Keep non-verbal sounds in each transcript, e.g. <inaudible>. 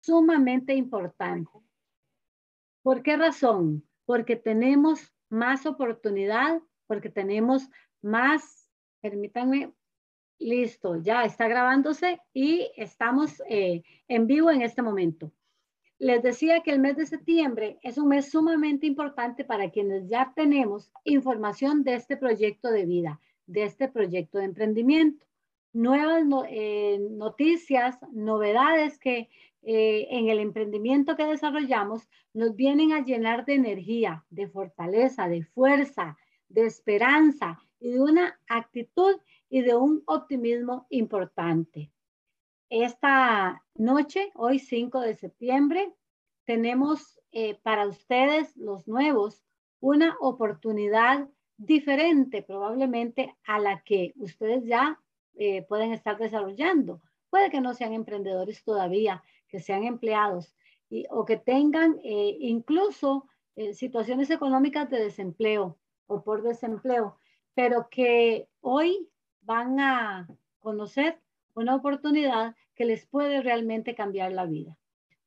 sumamente importante. ¿Por qué razón? Porque tenemos más oportunidad, porque tenemos más, permítanme, listo, ya está grabándose y estamos eh, en vivo en este momento. Les decía que el mes de septiembre es un mes sumamente importante para quienes ya tenemos información de este proyecto de vida, de este proyecto de emprendimiento. Nuevas eh, noticias, novedades que eh, en el emprendimiento que desarrollamos nos vienen a llenar de energía, de fortaleza, de fuerza, de esperanza y de una actitud y de un optimismo importante. Esta noche, hoy 5 de septiembre, tenemos eh, para ustedes, los nuevos, una oportunidad diferente probablemente a la que ustedes ya eh, pueden estar desarrollando. Puede que no sean emprendedores todavía, que sean empleados o que tengan eh, incluso situaciones económicas de desempleo o por desempleo, pero que hoy van a conocer una oportunidad que les puede realmente cambiar la vida.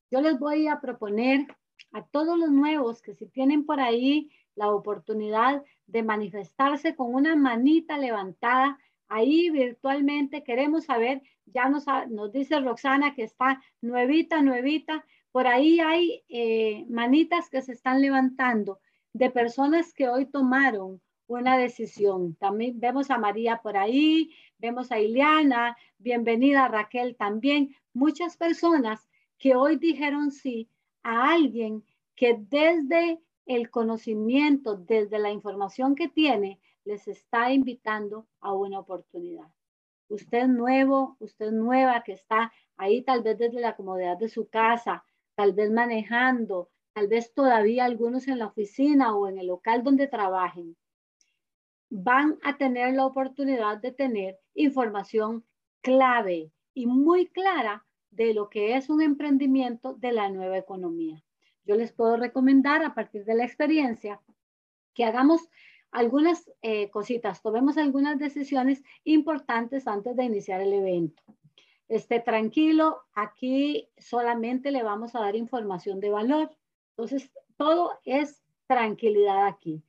Yo les voy a proponer a todos los nuevos que si tienen por ahí la oportunidad de manifestarse con una manita levantada, ahí virtualmente queremos saber, ya nos, dice Roxana que está nuevita, nuevita, por ahí hay eh, manitas que se están levantando de personas que hoy tomaron una decisión. También vemos a María por ahí, vemos a Ileana, bienvenida Raquel también. Muchas personas que hoy dijeron sí a alguien que desde el conocimiento, desde la información que tiene, les está invitando a una oportunidad. Usted nuevo, usted nueva que está ahí tal vez desde la comodidad de su casa, tal vez manejando, tal vez todavía algunos en la oficina o en el local donde trabajen van a tener la oportunidad de tener información clave y muy clara de lo que es un emprendimiento de la nueva economía. Yo les puedo recomendar a partir de la experiencia que hagamos algunas eh, cositas, tomemos algunas decisiones importantes antes de iniciar el evento. Esté tranquilo, aquí solamente le vamos a dar información de valor. Entonces, todo es tranquilidad aquí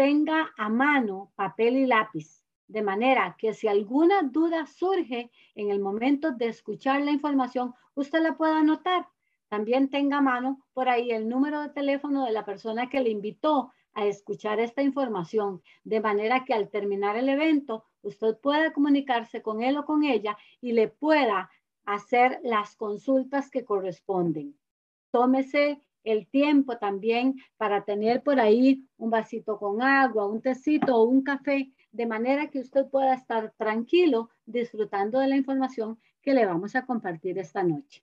tenga a mano papel y lápiz, de manera que si alguna duda surge en el momento de escuchar la información, usted la pueda anotar. También tenga a mano por ahí el número de teléfono de la persona que le invitó a escuchar esta información, de manera que al terminar el evento, usted pueda comunicarse con él o con ella y le pueda hacer las consultas que corresponden. Tómese el tiempo también para tener por ahí un vasito con agua, un tecito o un café, de manera que usted pueda estar tranquilo disfrutando de la información que le vamos a compartir esta noche.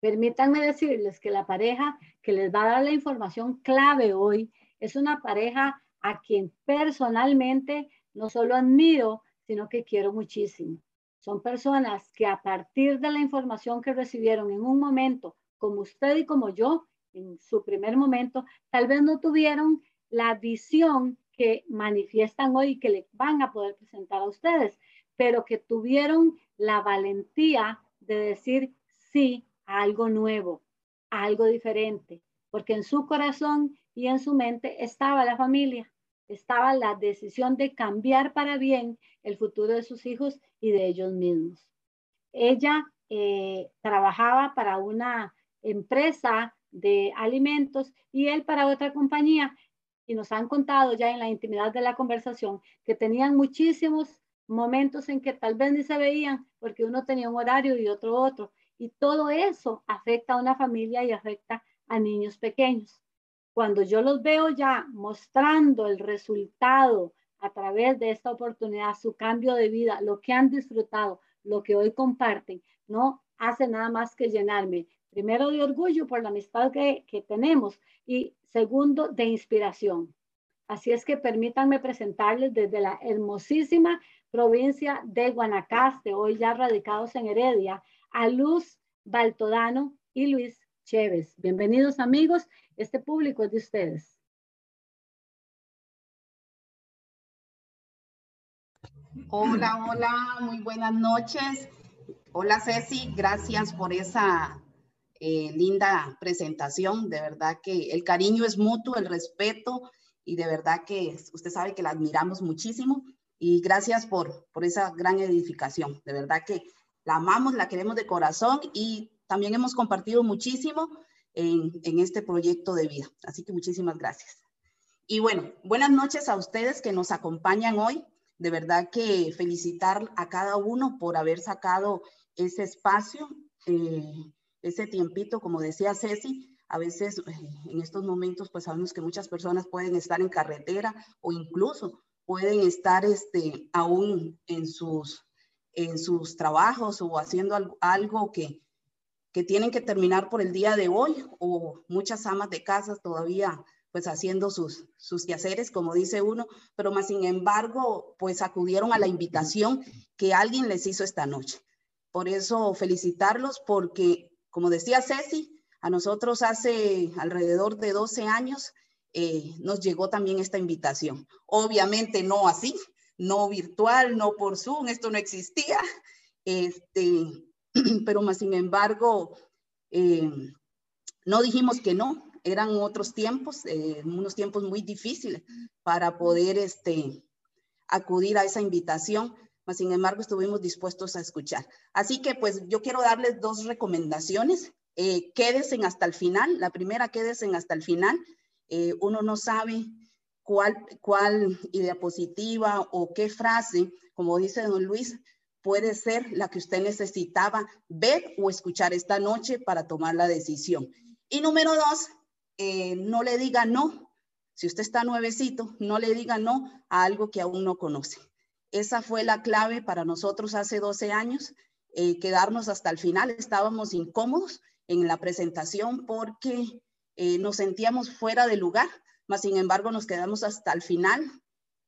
Permítanme decirles que la pareja que les va a dar la información clave hoy es una pareja a quien personalmente no solo admiro, sino que quiero muchísimo. Son personas que a partir de la información que recibieron en un momento como usted y como yo, en su primer momento, tal vez no tuvieron la visión que manifiestan hoy y que le van a poder presentar a ustedes, pero que tuvieron la valentía de decir sí algo nuevo, algo diferente, porque en su corazón y en su mente estaba la familia, estaba la decisión de cambiar para bien el futuro de sus hijos y de ellos mismos. Ella eh, trabajaba para una empresa de alimentos y él para otra compañía. Y nos han contado ya en la intimidad de la conversación que tenían muchísimos momentos en que tal vez ni se veían porque uno tenía un horario y otro otro. Y todo eso afecta a una familia y afecta a niños pequeños. Cuando yo los veo ya mostrando el resultado a través de esta oportunidad, su cambio de vida, lo que han disfrutado, lo que hoy comparten, no hace nada más que llenarme Primero de orgullo por la amistad que, tenemos y segundo de inspiración. Así es que permítanme presentarles desde la hermosísima provincia de Guanacaste, hoy ya radicados en Heredia, a Luz Baltodano y Luis Chévez. Bienvenidos amigos, este público es de ustedes. Hola, hola, muy buenas noches. Hola Ceci, gracias por esa eh, linda presentación. De verdad que el cariño es mutuo, el respeto y de verdad que usted sabe que la admiramos muchísimo y gracias por, por esa gran edificación. De verdad que la amamos, la queremos de corazón y también hemos compartido muchísimo en, este proyecto de vida. Así que muchísimas gracias. Y bueno, buenas noches a ustedes que nos acompañan hoy. De verdad que felicitar a cada uno por haber sacado ese espacio, eh, ese tiempito, como decía Ceci, a veces eh, en estos momentos pues sabemos que muchas personas pueden estar en carretera o incluso pueden estar este, aún en sus, en sus trabajos o haciendo algo, que, que tienen que terminar por el día de hoy o muchas amas de casa todavía pues haciendo sus, sus quehaceres, como dice uno, pero más sin embargo, pues acudieron a la invitación que alguien les hizo esta noche. Por eso felicitarlos porque, como decía Ceci, a nosotros hace alrededor de 12 años eh, nos llegó también esta invitación. Obviamente no así, no virtual, no por Zoom, esto no existía, este, <clears throat> pero más sin embargo, eh, no dijimos que no, eran otros tiempos, eh, unos tiempos muy difíciles para poder este, acudir a esa invitación, mas sin embargo estuvimos dispuestos a escuchar. Así que pues yo quiero darles dos recomendaciones. Eh, quédense hasta el final. La primera, quédense hasta el final. Eh, uno no sabe cuál, cuál idea positiva o qué frase, como dice don Luis, puede ser la que usted necesitaba ver o escuchar esta noche para tomar la decisión. Y número dos, eh, no le diga no. Si usted está nuevecito, no le diga no a algo que aún no conoce. Esa fue la clave para nosotros hace 12 años, eh, quedarnos hasta el final. Estábamos incómodos en la presentación porque eh, nos sentíamos fuera de lugar, mas sin embargo nos quedamos hasta el final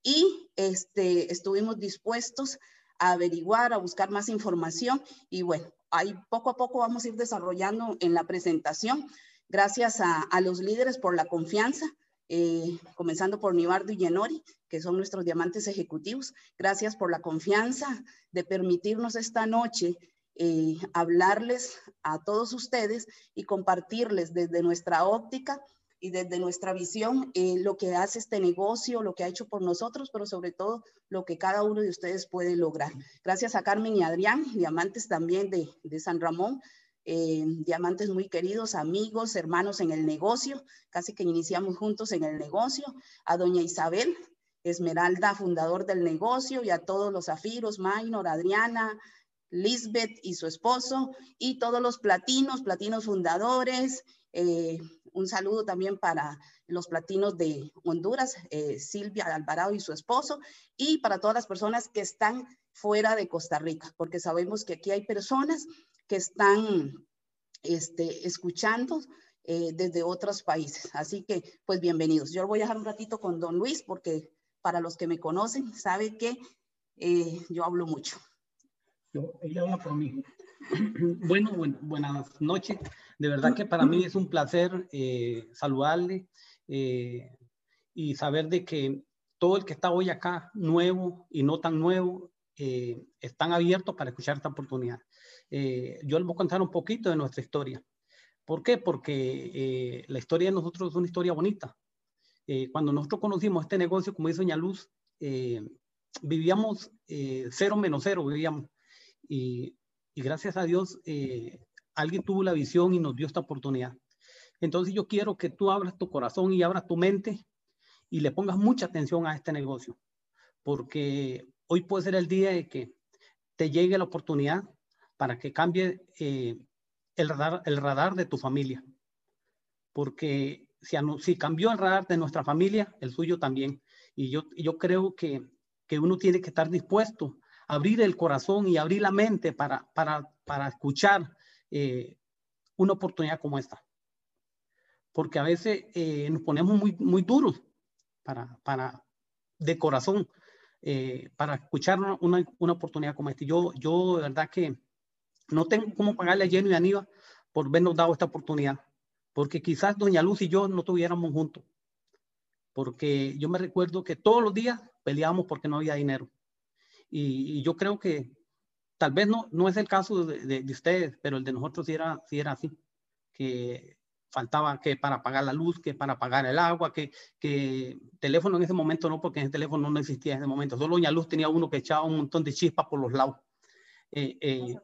y este, estuvimos dispuestos a averiguar, a buscar más información y bueno, ahí poco a poco vamos a ir desarrollando en la presentación Gracias a, los líderes por la confianza, eh, comenzando por Nibardo y Yenori, que son nuestros diamantes ejecutivos. Gracias por la confianza de permitirnos esta noche eh, hablarles a todos ustedes y compartirles desde nuestra óptica y desde nuestra visión eh, lo que hace este negocio, lo que ha hecho por nosotros, pero sobre todo lo que cada uno de ustedes puede lograr. Gracias a Carmen y Adrián, diamantes también de, de San Ramón, eh, diamantes muy queridos, amigos, hermanos en el negocio, casi que iniciamos juntos en el negocio, a doña Isabel Esmeralda, fundador del negocio, y a todos los zafiros, Maynor, Adriana, Lisbeth y su esposo, y todos los platinos, platinos fundadores. Eh, un saludo también para los platinos de Honduras, eh, Silvia Alvarado y su esposo, y para todas las personas que están fuera de Costa Rica, porque sabemos que aquí hay personas que están este, escuchando eh, desde otros países. Así que, pues bienvenidos. Yo voy a dejar un ratito con don Luis porque para los que me conocen, sabe que eh, yo hablo mucho. Yo, ella habla por mí. <laughs> Bueno, buenas noches. De verdad que para mí es un placer eh, saludarle y saber de que todo el que está hoy acá, nuevo y no tan nuevo, están abiertos para escuchar esta oportunidad. Eh, yo les voy a contar un poquito de nuestra historia. ¿Por qué? Porque eh, la historia de nosotros es una historia bonita. Eh, cuando nosotros conocimos este negocio, como dice Doña Luz, vivíamos cero menos cero, vivíamos. Y, y gracias a Dios, alguien tuvo la visión y nos dio esta oportunidad. Entonces yo quiero que tú abras tu corazón y abras tu mente y le pongas mucha atención a este negocio, porque hoy puede ser el día de que te llegue la oportunidad para que cambie eh, el, radar, el radar de tu familia. Porque si, si cambió el radar de nuestra familia, el suyo también. Y yo, yo creo que, que uno tiene que estar dispuesto abrir el corazón y abrir la mente para, para, para escuchar eh, una oportunidad como esta. Porque a veces eh, nos ponemos muy, muy duros para, para, de corazón para escuchar una, una, una, oportunidad como esta. Yo, yo de verdad que no tengo cómo pagarle a Jenny y a Aníbal por habernos dado esta oportunidad, porque quizás Doña Luz y yo no estuviéramos juntos, porque yo me recuerdo que todos los días peleábamos porque no había dinero. Y, yo creo que tal vez no, no es el caso de, de, ustedes, pero el de nosotros sí era, sí era así. que faltaba que para pagar la luz, que para pagar el agua, que, que teléfono en ese momento no, porque ese teléfono no existía en ese momento. Solo Doña Luz tenía uno que echaba un montón de chispas por los lados. Eh, eh,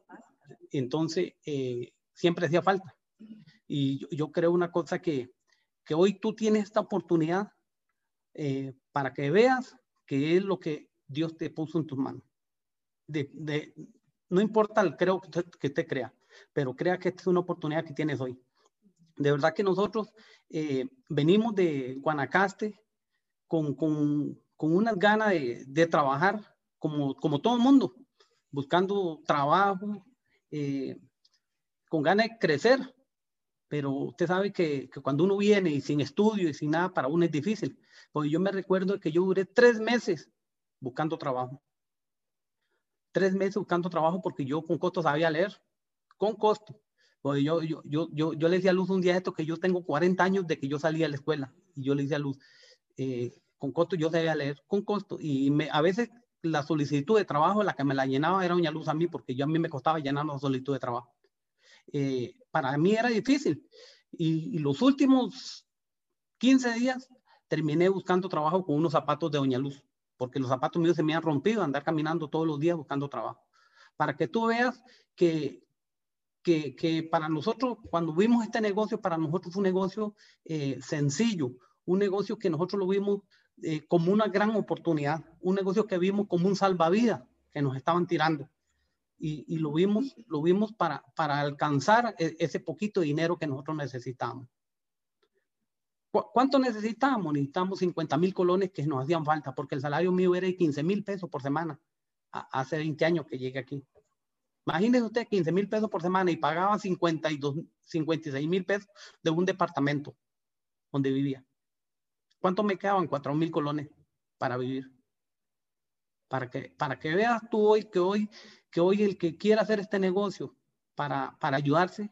entonces, eh, siempre hacía falta. Y yo, yo, creo una cosa que, que hoy tú tienes esta oportunidad para que veas que es lo que Dios te puso en tus manos. No importa creo que usted, que usted crea, pero crea que esta es una oportunidad que tienes hoy. De verdad que nosotros eh, venimos de Guanacaste con, con, con unas ganas de, trabajar como, todo el mundo, buscando trabajo, eh, con ganas de crecer. Pero usted sabe que, que, cuando uno viene y sin estudio y sin nada, para uno es difícil. Porque yo me recuerdo que yo duré tres meses buscando trabajo. Tres meses buscando trabajo porque yo con costo sabía leer, con costo. Yo, yo, yo, yo, yo le decía a Luz un día esto que yo tengo 40 años de que yo salí a la escuela y yo le decía a Luz, eh, con costo yo sabía leer, con costo. Y me, a veces la solicitud de trabajo, la que me la llenaba era Doña Luz a mí, porque yo a mí me costaba llenar la solicitud de trabajo. Eh, para mí era difícil. Y, y, los últimos 15 días terminé buscando trabajo con unos zapatos de Doña Luz, porque los zapatos míos se me han rompido, andar caminando todos los días buscando trabajo. Para que tú veas que, que, para nosotros, cuando vimos este negocio, para nosotros fue un negocio eh, sencillo, un negocio que nosotros lo vimos eh, como una gran oportunidad, un negocio que vimos como un salvavidas que nos estaban tirando. Y, y lo vimos, lo vimos para, para alcanzar e, ese poquito de dinero que nosotros necesitamos. ¿Cuánto necesitamos? Necesitamos 50 mil colones que nos hacían falta, porque el salario mío era de 15 mil pesos por semana. Hace 20 años que llegué aquí. Imagínese usted 15 mil pesos por semana y pagaba 52, 56 mil pesos de un departamento donde vivía. ¿Cuánto me quedaban? 4 mil colones para vivir. Para que, para que veas tú hoy que hoy, que hoy el que quiera hacer este negocio para, para ayudarse,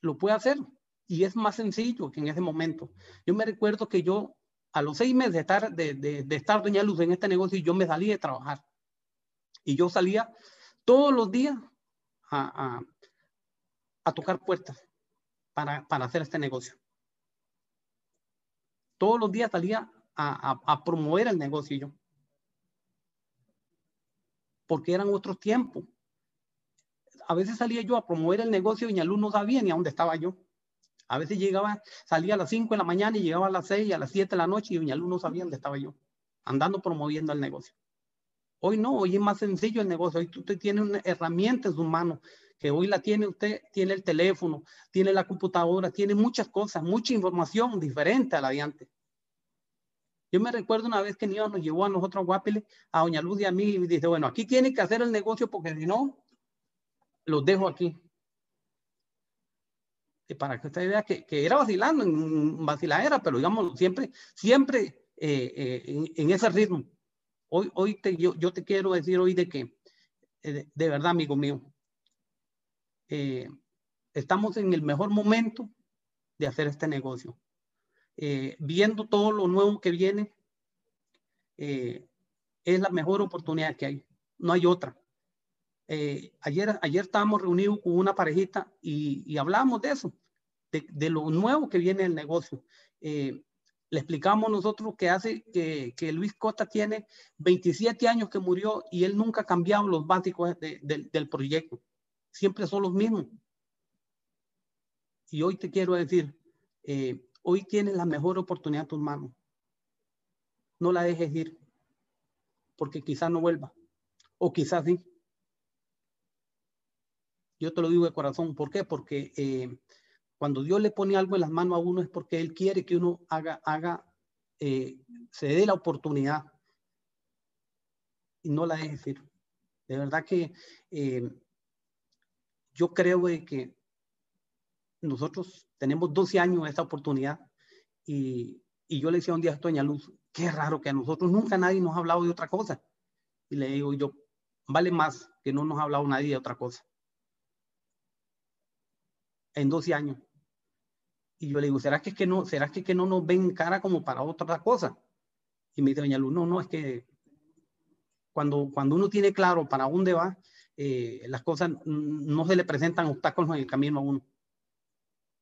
lo puede hacer. Y es más sencillo que en ese momento. Yo me recuerdo que yo, a los seis meses de estar, de, de, estar Doña Luz en este negocio, yo me salí de trabajar. Y yo salía todos los días a, a, tocar puertas para, para, hacer este negocio. Todos los días salía a, a, promover el negocio yo. Porque eran otros tiempos. A veces salía yo a promover el negocio y Ñalú no sabía ni a dónde estaba yo. A veces llegaba, salía a las 5 de la mañana y llegaba a las 6, a las 7 de la noche y Ñalú no sabía dónde estaba yo, andando promoviendo el negocio. Hoy no, hoy es más sencillo el negocio. Hoy usted tiene una herramienta en su mano, que hoy la tiene usted, tiene el teléfono, tiene la computadora, tiene muchas cosas, mucha información diferente a la de antes. Yo me recuerdo una vez que Niño nos llevó a nosotros Guapiles, a Doña Luz y a mí, y dice, bueno, aquí tiene que hacer el negocio porque si no, los dejo aquí. Para que usted vea que, que era vacilando, en vaciladera, pero digamos, siempre, siempre eh, eh, en, ese ritmo. Hoy, hoy te, yo, yo, te quiero decir hoy de que, eh, de verdad, amigo mío, eh, estamos en el mejor momento de hacer este negocio. Viendo todo lo nuevo que viene, es la mejor oportunidad que hay. No hay otra. Ayer, ayer estábamos reunidos con una parejita y, y hablamos de eso, de, lo nuevo que viene el negocio le explicamos nosotros que hace que, Luis Costa tiene 27 años que murió y él nunca ha cambiado los básicos de, de, del proyecto. Siempre son los mismos. Y hoy te quiero decir, eh, hoy tienes la mejor oportunidad en tus manos. No la dejes ir, porque quizás no vuelva, o quizás sí. Yo te lo digo de corazón. ¿Por qué? Porque eh, cuando Dios le pone algo en las manos a uno es porque Él quiere que uno haga, haga eh, se dé la oportunidad y no la deje ir. De verdad que eh, yo creo de que nosotros tenemos 12 años de esta oportunidad y, y yo le decía un día a Doña Luz, qué raro que a nosotros nunca nadie nos ha hablado de otra cosa. Y le digo yo, vale más que no nos ha hablado nadie de otra cosa en 12 años. Y yo le digo, ¿será que, es que no, será que, que no nos ven cara como para otra cosa? Y me dice doña Luz, no, no, es que cuando, cuando uno tiene claro para dónde va, eh, las cosas no se le presentan obstáculos en el camino a uno.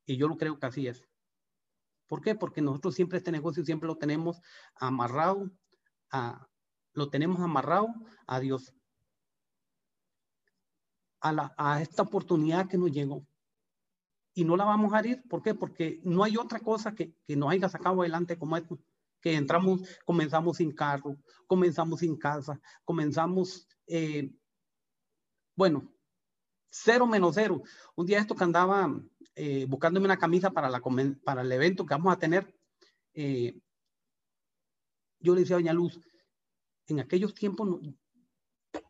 Y yo lo creo que así es. ¿Por qué? Porque nosotros siempre este negocio siempre lo tenemos amarrado a, lo tenemos amarrado a Dios. A, la, a esta oportunidad que nos llegó. Y no la vamos a ir. ¿Por qué? Porque no hay otra cosa que, que nos haya sacado adelante como esto. Que entramos, comenzamos sin carro, comenzamos sin casa, comenzamos, eh, bueno, cero menos cero. Un día esto que andaba eh, buscándome una camisa para, la, para el evento que vamos a tener, eh, yo le decía a Doña Luz, en aquellos tiempos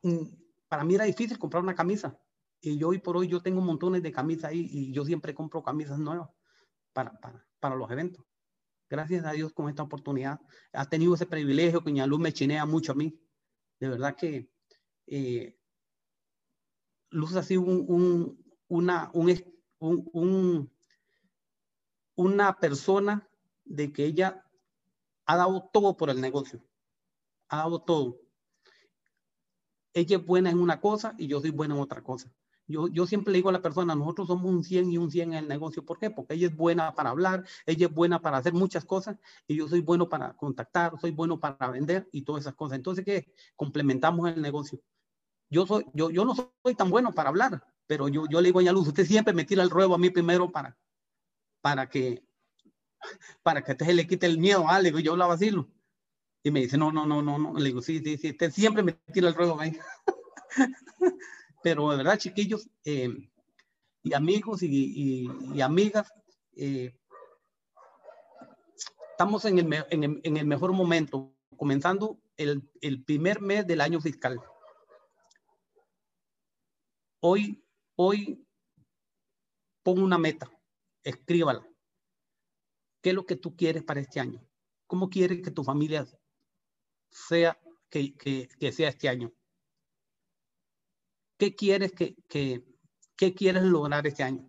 mm, para mí era difícil comprar una camisa. Y yo hoy por hoy yo tengo montones de camisas ahí y yo siempre compro camisas nuevas para, para, para los eventos. Gracias a Dios con esta oportunidad. Ha tenido ese privilegio que Luz me chinea mucho a mí. De verdad que eh, Luz ha sido un, una, un, una persona de que ella ha dado todo por el negocio. Ha dado todo. Ella es buena en una cosa y yo soy buena en otra cosa. Yo, yo siempre le digo a la persona, nosotros somos un 100 y un 100 en el negocio. ¿Por qué? Porque ella es buena para hablar, ella es buena para hacer muchas cosas y yo soy bueno para contactar, soy bueno para vender y todas esas cosas. Entonces, ¿qué? Complementamos el negocio yo, soy, yo, yo no soy tan bueno para hablar, pero yo, yo le digo a Luz, usted siempre me tira el ruego a mí primero para, para que para que se le quite el miedo. Ah, le digo, yo hablaba así. Y me dice, no, no, no, no, no. Le digo, sí, sí, sí, usted siempre me tira el ruego a mí. Pero de verdad, chiquillos eh, y amigos y, amigas, eh, estamos en el, en, el, en el, mejor momento, comenzando el, el primer mes del año fiscal. Hoy, hoy, pon una meta, escríbala. ¿Qué es lo que tú quieres para este año? ¿Cómo quieres que tu familia sea, que, que, sea este año? ¿Qué quieres que, que, qué quieres lograr este año?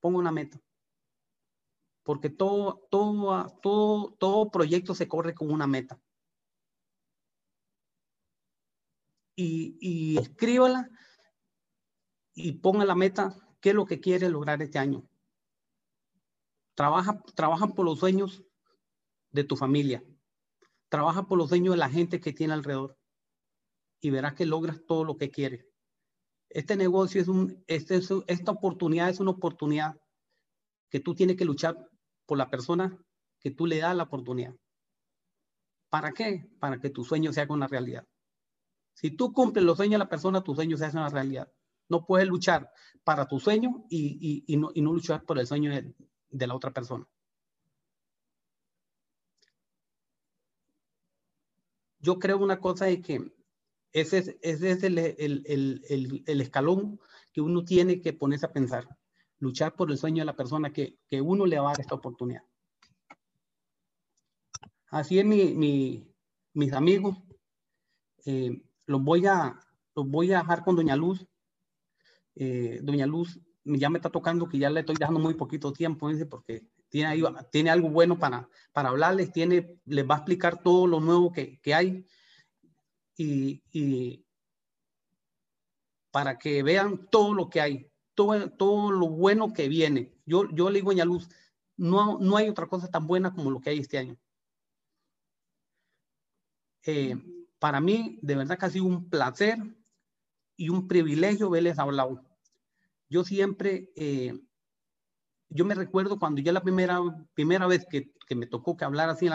Pongo una meta. Porque todo, todo, todo, todo proyecto se corre con una meta. y, y escríbala y ponga la meta, qué es lo que quiere lograr este año. Trabaja, trabaja por los sueños de tu familia. Trabaja por los sueños de la gente que tiene alrededor. Y verás que logras todo lo que quieres. Este negocio es un, este esta oportunidad es una oportunidad que tú tienes que luchar por la persona que tú le das la oportunidad. ¿Para qué? Para que tu sueño sea una realidad. Si tú cumples los sueños de la persona, tu sueño se hace una realidad. No puedes luchar para tu sueño y, y, no, y no, luchar por el sueño de, la otra persona. Yo creo una cosa de que ese es, ese es el, el, el, el, escalón que uno tiene que ponerse a pensar. Luchar por el sueño de la persona que, que uno le va a dar esta oportunidad. Así es mi, mi, mis amigos. Eh, los voy a, los voy a dejar con Doña Luz. Eh, Doña Luz ya me está tocando que ya le estoy dejando muy poquito tiempo, dice, porque tiene, tiene algo bueno para, para hablarles, tiene, les va a explicar todo lo nuevo que, que hay y, y, para que vean todo lo que hay, todo, todo lo bueno que viene. Yo, yo le digo a Luz, no, no hay otra cosa tan buena como lo que hay este año. Eh, para mí, de verdad que ha sido un placer y un privilegio verles hablar. Yo siempre, eh, yo me recuerdo cuando ya la primera, primera vez que, que me tocó que hablar así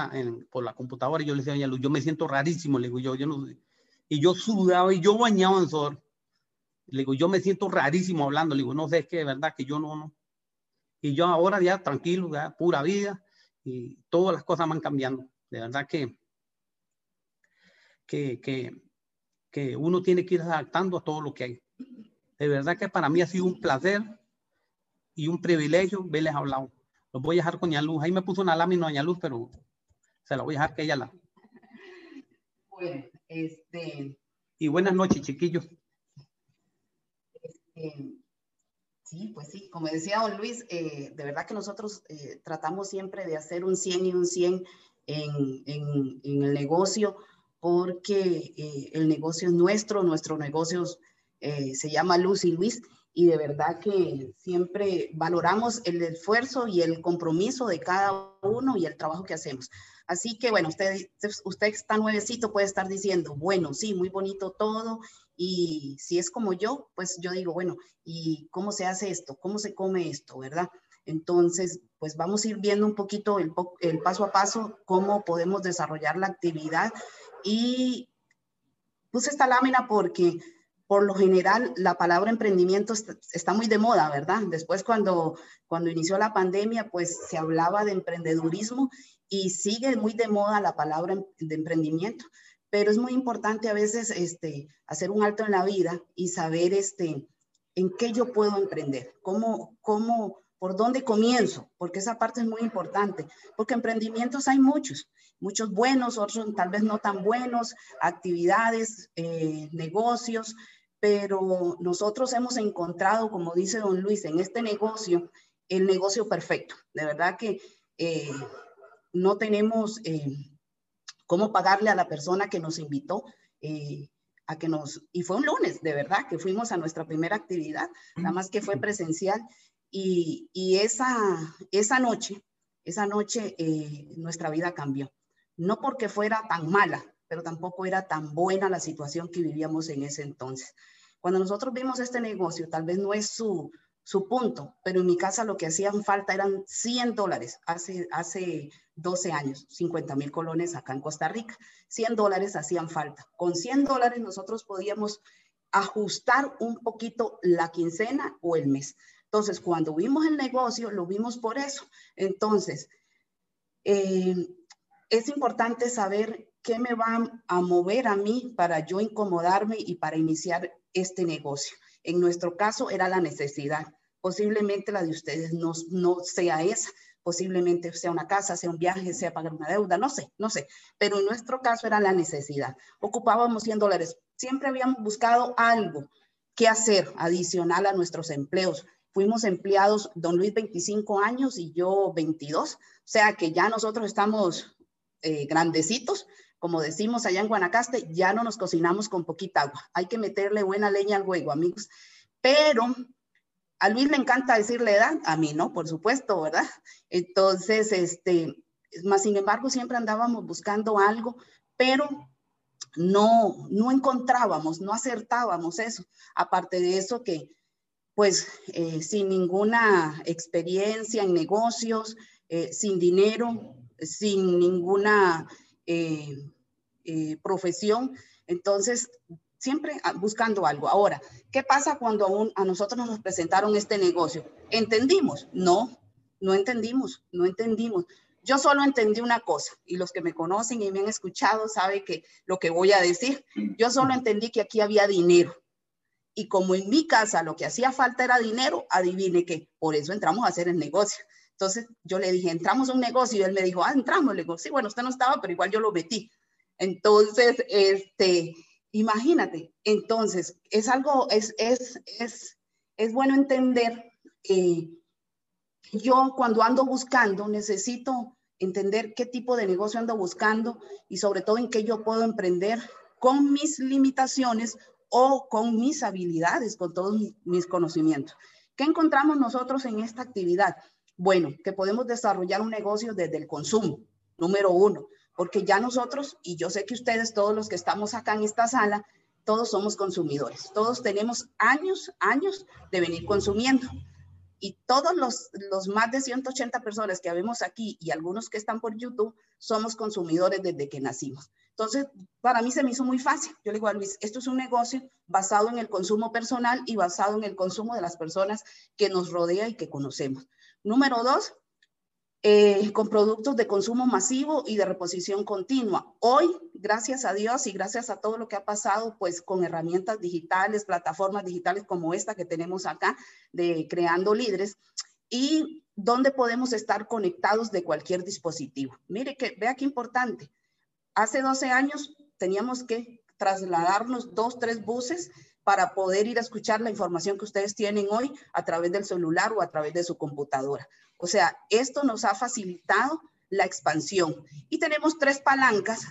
por la computadora, yo le decía a yo me siento rarísimo, le digo yo, yo no, y yo sudaba y yo bañaba en sudor. Le digo, yo me siento rarísimo hablando, le digo, no sé, es que de verdad que yo no, no. Y yo ahora ya tranquilo, ya pura vida, y todas las cosas van cambiando. De verdad que que, que, uno tiene que ir adaptando a todo lo que hay. De verdad que para mí ha sido un placer y un privilegio verles hablar. Los voy a dejar con Luz. Ahí me puso una lámina Doña Luz, pero se la voy a dejar que ella la. Bueno, este. Y buenas noches, chiquillos. Este, sí, pues sí, como decía don Luis, eh, de verdad que nosotros eh, tratamos siempre de hacer un 100 y un 100 en, en, en el negocio porque eh, el negocio es nuestro, nuestros negocios eh, se llama Lucy Luis, y de verdad que siempre valoramos el esfuerzo y el compromiso de cada uno y el trabajo que hacemos. Así que bueno, usted, usted está nuevecito, puede estar diciendo, bueno, sí, muy bonito todo, y si es como yo, pues yo digo, bueno, ¿y cómo se hace esto? ¿Cómo se come esto? ¿Verdad? Entonces, pues vamos a ir viendo un poquito el, el paso a paso, cómo podemos desarrollar la actividad. Y puse esta lámina porque por lo general la palabra emprendimiento está, muy de moda, ¿verdad? Después cuando, cuando inició la pandemia, pues se hablaba de emprendedurismo y sigue muy de moda la palabra em, de emprendimiento, pero es muy importante a veces este, hacer un alto en la vida y saber este, en qué yo puedo emprender, cómo, cómo, por dónde comienzo, porque esa parte es muy importante, porque emprendimientos hay muchos, muchos buenos, otros tal vez no tan buenos, actividades, eh, negocios, pero nosotros hemos encontrado, como dice don Luis, en este negocio, el negocio perfecto. De verdad que eh, no tenemos eh, cómo pagarle a la persona que nos invitó. Eh, a que nos, y fue un lunes, de verdad, que fuimos a nuestra primera actividad, nada más que fue presencial, y, y esa, esa noche, esa noche nuestra vida cambió. No porque fuera tan mala, pero tampoco era tan buena la situación que vivíamos en ese entonces. Cuando nosotros vimos este negocio, tal vez no es su, su punto, pero en mi casa lo que hacían falta eran 100 dólares hace, hace 12 años, 50 mil colones acá en Costa Rica. 100 dólares hacían falta. Con 100 dólares nosotros podíamos ajustar un poquito la quincena o el mes. Entonces, cuando vimos el negocio, lo vimos por eso. Entonces, eh, es importante saber qué me va a mover a mí para yo incomodarme y para iniciar este negocio. En nuestro caso era la necesidad. Posiblemente la de ustedes no, no sea esa. Posiblemente sea una casa, sea un viaje, sea pagar una deuda, no sé, no sé. Pero en nuestro caso era la necesidad. Ocupábamos 100 dólares. Siempre habíamos buscado algo que hacer adicional a nuestros empleos. Fuimos empleados, don Luis 25 años y yo 22. O sea que ya nosotros estamos eh, grandecitos, como decimos allá en Guanacaste, ya no nos cocinamos con poquita agua. Hay que meterle buena leña al huevo, amigos. Pero a Luis le encanta decirle edad, a mí no, por supuesto, ¿verdad? Entonces, este, más sin embargo, siempre andábamos buscando algo, pero no, no encontrábamos, no acertábamos eso. Aparte de eso que, pues, eh, sin ninguna experiencia en negocios, eh, sin dinero, sin ninguna eh, eh, profesión. Entonces, siempre buscando algo. Ahora, ¿qué pasa cuando a, nosotros nos presentaron este negocio? ¿Entendimos? No, no entendimos, no entendimos. Yo solo entendí una cosa y los que me conocen y me han escuchado saben que lo que voy a decir, yo solo entendí que aquí había dinero. Y como en mi casa lo que hacía falta era dinero, adivine que por eso entramos a hacer el negocio. Entonces yo le dije, entramos a un negocio y él me dijo, ah, entramos. Le digo, sí, bueno, usted no estaba, pero igual yo lo metí. Entonces, este, imagínate, entonces es algo, es, es, es, es bueno entender que yo cuando ando buscando necesito entender qué tipo de negocio ando buscando y sobre todo en qué yo puedo emprender con mis limitaciones o con mis habilidades, con todos mis conocimientos. ¿Qué encontramos nosotros en esta actividad? Bueno, que podemos desarrollar un negocio desde el consumo, número uno, porque ya nosotros, y yo sé que ustedes, todos los que estamos acá en esta sala, todos somos consumidores, todos tenemos años, años de venir consumiendo. Y todos los, los más de 180 personas que vemos aquí y algunos que están por YouTube, somos consumidores desde que nacimos. Entonces, para mí se me hizo muy fácil. Yo le digo a Luis, esto es un negocio basado en el consumo personal y basado en el consumo de las personas que nos rodea y que conocemos. Número dos, eh, con productos de consumo masivo y de reposición continua. Hoy, gracias a Dios y gracias a todo lo que ha pasado, pues con herramientas digitales, plataformas digitales como esta que tenemos acá de Creando Líderes, y donde podemos estar conectados de cualquier dispositivo. Mire que, vea qué importante. Hace 12 años teníamos que trasladarnos dos, tres buses para poder ir a escuchar la información que ustedes tienen hoy a través del celular o a través de su computadora. O sea, esto nos ha facilitado la expansión. Y tenemos tres palancas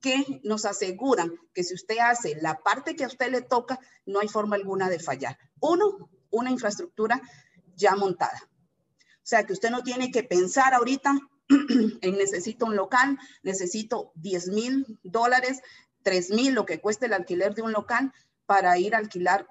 que nos aseguran que si usted hace la parte que a usted le toca, no hay forma alguna de fallar. Uno, una infraestructura ya montada. O sea, que usted no tiene que pensar ahorita <clears throat> en necesito un local, necesito 10 mil dólares, 3 mil, lo que cueste el alquiler de un local para ir a alquilar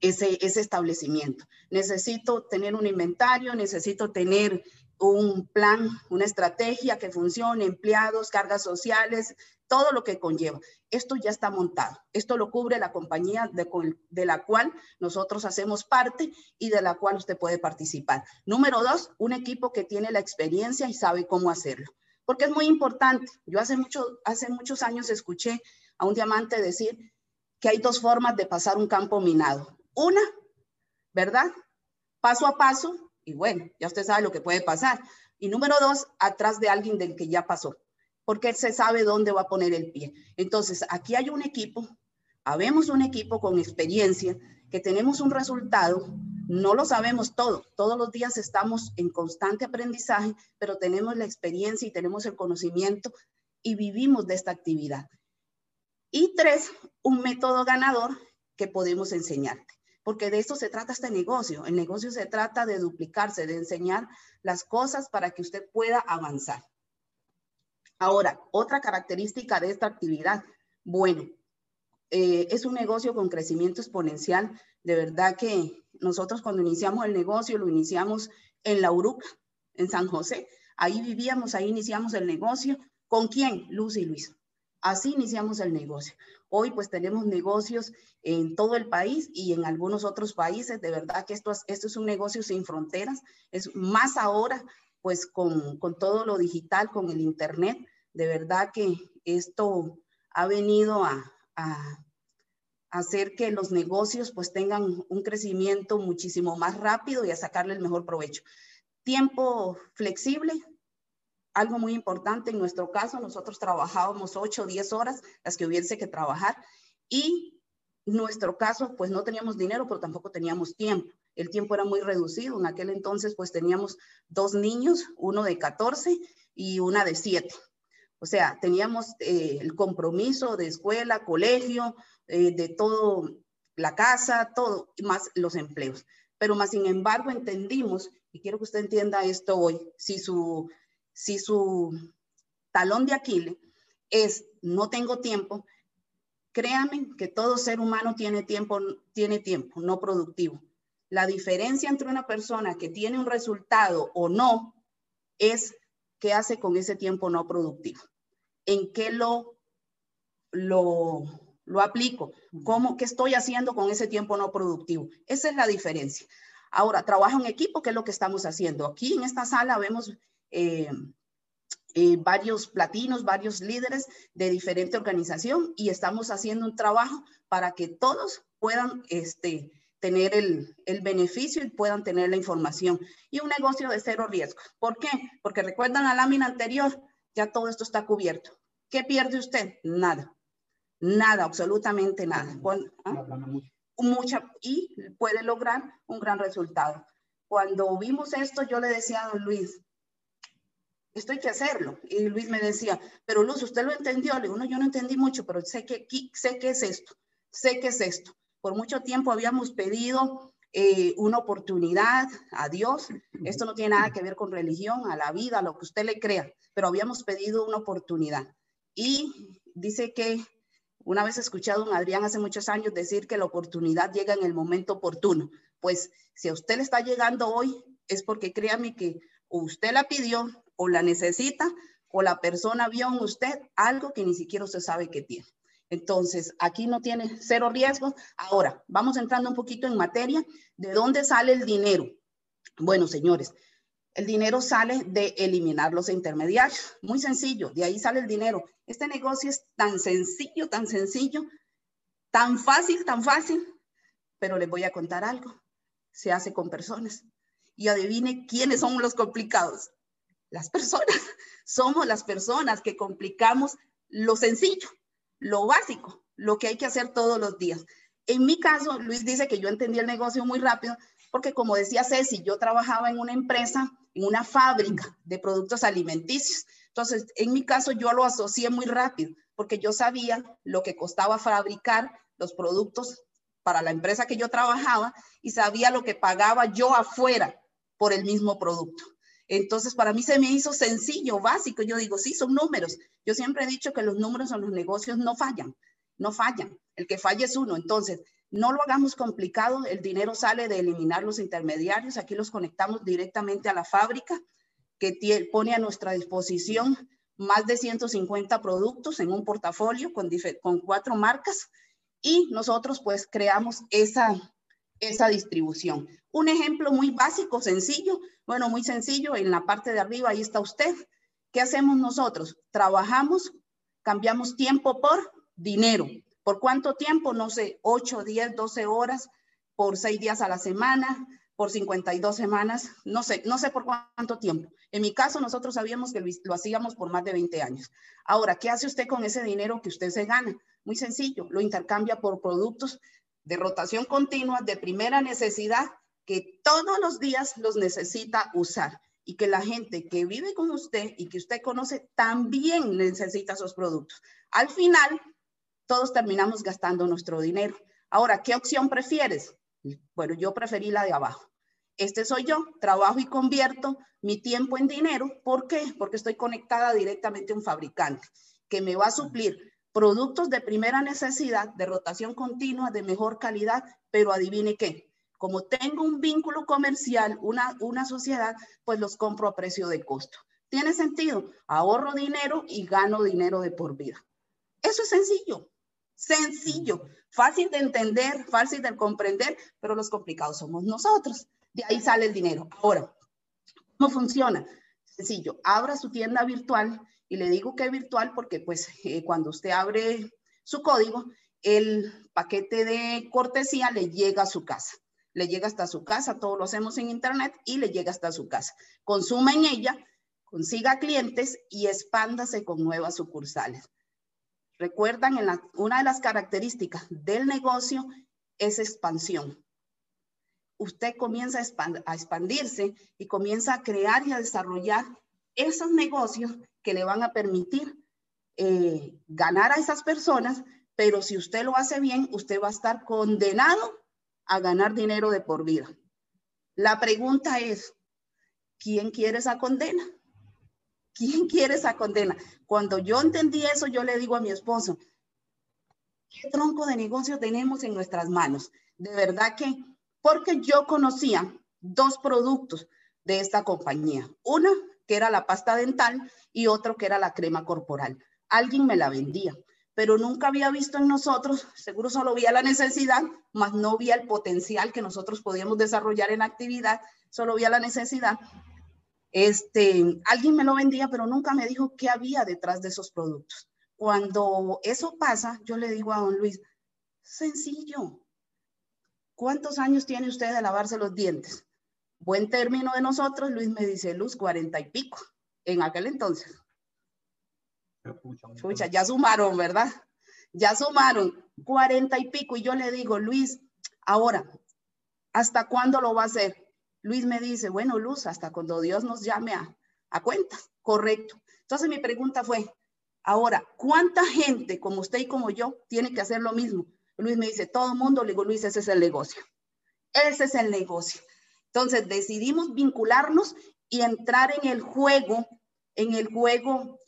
ese, establecimiento. Necesito tener un inventario, necesito tener un plan, una estrategia que funcione, empleados, cargas sociales, todo lo que conlleva. Esto ya está montado. Esto lo cubre la compañía de, de, la cual nosotros hacemos parte y de la cual usted puede participar. Número dos, un equipo que tiene la experiencia y sabe cómo hacerlo. Porque es muy importante. Yo hace, mucho, hace muchos años escuché a un diamante decir que hay dos formas de pasar un campo minado. Una, ¿verdad? Paso a paso y bueno, ya usted sabe lo que puede pasar. Y número dos, atrás de alguien del que ya pasó, porque se sabe dónde va a poner el pie. Entonces, aquí hay un equipo, habemos un equipo con experiencia, que tenemos un resultado, no lo sabemos todo, todos los días estamos en constante aprendizaje, pero tenemos la experiencia y tenemos el conocimiento y vivimos de esta actividad. Y tres, un método ganador que podemos enseñarte porque de esto se trata este negocio. El negocio se trata de duplicarse, de enseñar las cosas para que usted pueda avanzar. Ahora, otra característica de esta actividad, bueno, eh, es un negocio con crecimiento exponencial. De verdad que nosotros cuando iniciamos el negocio lo iniciamos en La Uruca, en San José. Ahí vivíamos, ahí iniciamos el negocio. ¿Con quién? Luz y Luis. Así iniciamos el negocio. Hoy pues tenemos negocios en todo el país y en algunos otros países. De verdad que esto es, un negocio sin fronteras. Es más ahora pues con, con todo lo digital, con el Internet. De verdad que esto ha venido a, a hacer que los negocios pues tengan un crecimiento muchísimo más rápido y a sacarle el mejor provecho. Tiempo flexible, algo muy importante en nuestro caso, nosotros trabajábamos 8 o 10 horas, las que hubiese que trabajar, y nuestro caso, pues no teníamos dinero, pero tampoco teníamos tiempo. El tiempo era muy reducido. En aquel entonces, pues teníamos dos niños, uno de 14 y una de 7. O sea, teníamos eh, el compromiso de escuela, colegio, eh, de todo, la casa, todo, más los empleos. Pero más sin embargo entendimos, y quiero que usted entienda esto hoy, si su si su talón de Aquiles es no tengo tiempo, créanme que todo ser humano tiene tiempo, tiene tiempo no productivo. La diferencia entre una persona que tiene un resultado o no es qué hace con ese tiempo no productivo. ¿En qué lo, lo, lo aplico? ¿Cómo, ¿Qué estoy haciendo con ese tiempo no productivo? Esa es la diferencia. Ahora, trabajo en equipo, ¿qué es lo que estamos haciendo? Aquí en esta sala vemos eh, eh, varios platinos, varios líderes de diferente organización y estamos haciendo un trabajo para que todos puedan este, tener el, el, beneficio y puedan tener la información. Y un negocio de cero riesgo. ¿Por qué? Porque recuerdan la lámina anterior, ya todo esto está cubierto. ¿Qué pierde usted? Nada. Nada, absolutamente nada. ¿ah? Mucha, y puede lograr un gran resultado. Cuando vimos esto, yo le decía a don Luis, esto hay que hacerlo. Y Luis me decía, pero Luz, ¿usted lo entendió? Le digo, no, yo no entendí mucho, pero sé que, sé que es esto, sé que es esto. Por mucho tiempo habíamos pedido eh, una oportunidad a Dios. Esto no tiene nada que ver con religión, a la vida, a lo que usted le crea, pero habíamos pedido una oportunidad. Y dice que una vez he escuchado a un Adrián hace muchos años decir que la oportunidad llega en el momento oportuno. Pues si a usted le está llegando hoy, es porque créame que usted la pidió, o la necesita o la persona vio en usted algo que ni siquiera usted sabe que tiene. Entonces, aquí no tiene cero riesgos. Ahora, vamos entrando un poquito en materia. ¿De dónde sale el dinero? Bueno, señores, el dinero sale de eliminar los intermediarios. Muy sencillo, de ahí sale el dinero. Este negocio es tan sencillo, tan sencillo, tan fácil, tan fácil, pero les voy a contar algo. Se hace con personas. Y adivine quiénes son los complicados las personas. <laughs> Somos las personas que complicamos lo sencillo, lo básico, lo que hay que hacer todos los días. En mi caso, Luis dice que yo entendí el negocio muy rápido porque como decía Ceci, yo trabajaba en una empresa, en una fábrica de productos alimenticios. Entonces, en mi caso, yo lo asocié muy rápido. porque yo sabía lo que costaba fabricar los productos para la empresa que yo trabajaba y sabía lo que pagaba yo afuera por el mismo producto. Entonces, para mí se me hizo sencillo, básico. Yo digo, sí, son números. Yo siempre he dicho que los números en los negocios no fallan, no fallan. El que falla es uno. Entonces, no lo hagamos complicado. El dinero sale de eliminar los intermediarios. Aquí los conectamos directamente a la fábrica que pone a nuestra disposición más de 150 productos en un portafolio con, con cuatro marcas y nosotros pues creamos esa, esa distribución. Un ejemplo muy básico, sencillo, bueno, muy sencillo, en la parte de arriba ahí está usted. ¿Qué hacemos nosotros? Trabajamos, cambiamos tiempo por dinero. ¿Por cuánto tiempo? No sé, 8, 10, 12 horas por 6 días a la semana, por 52 semanas, no sé, no sé por cuánto tiempo. En mi caso, nosotros sabíamos que lo hacíamos por más de 20 años. Ahora, ¿qué hace usted con ese dinero que usted se gana? Muy sencillo, lo intercambia por productos de rotación continua de primera necesidad que todos los días los necesita usar y que la gente que vive con usted y que usted conoce también necesita esos productos. Al final, todos terminamos gastando nuestro dinero. Ahora, ¿qué opción prefieres? Bueno, yo preferí la de abajo. Este soy yo, trabajo y convierto mi tiempo en dinero. ¿Por qué? Porque estoy conectada directamente a un fabricante que me va a suplir productos de primera necesidad, de rotación continua, de mejor calidad, pero adivine qué, como tengo un vínculo comercial, una, una sociedad, pues los compro a precio de costo. ¿Tiene sentido? Ahorro dinero y gano dinero de por vida. Eso es sencillo, sencillo, fácil de entender, fácil de comprender, pero los complicados somos nosotros. De ahí sale el dinero. Ahora, ¿cómo funciona? Sencillo, abra su tienda virtual y le digo que es virtual porque pues eh, cuando usted abre su código, el paquete de cortesía le llega a su casa. Le llega hasta su casa, todo lo hacemos en internet y le llega hasta su casa. Consuma en ella, consiga clientes y expándase con nuevas sucursales. Recuerdan, una de las características del negocio es expansión. Usted comienza a expandirse y comienza a crear y a desarrollar esos negocios que le van a permitir eh, ganar a esas personas, pero si usted lo hace bien, usted va a estar condenado a ganar dinero de por vida. La pregunta es, ¿quién quiere esa condena? ¿Quién quiere esa condena? Cuando yo entendí eso, yo le digo a mi esposo, ¿qué tronco de negocio tenemos en nuestras manos? De verdad que, porque yo conocía dos productos de esta compañía. Una que era la pasta dental, y otro que era la crema corporal. Alguien me la vendía, pero nunca había visto en nosotros, seguro solo veía la necesidad, más no veía el potencial que nosotros podíamos desarrollar en actividad, solo veía la necesidad. Este, alguien me lo vendía, pero nunca me dijo qué había detrás de esos productos. Cuando eso pasa, yo le digo a don Luis, sencillo, ¿cuántos años tiene usted de lavarse los dientes? Buen término de nosotros, Luis me dice, Luz, cuarenta y pico, en aquel entonces. Escucha, ya sumaron, ¿verdad? Ya sumaron cuarenta y pico y yo le digo, Luis, ahora, ¿hasta cuándo lo va a hacer? Luis me dice, bueno, Luz, hasta cuando Dios nos llame a, a cuentas. Correcto. Entonces mi pregunta fue, ahora, ¿cuánta gente como usted y como yo tiene que hacer lo mismo? Luis me dice, todo el mundo, le digo, Luis, ese es el negocio. Ese es el negocio. Entonces decidimos vincularnos y entrar en el juego, en el juego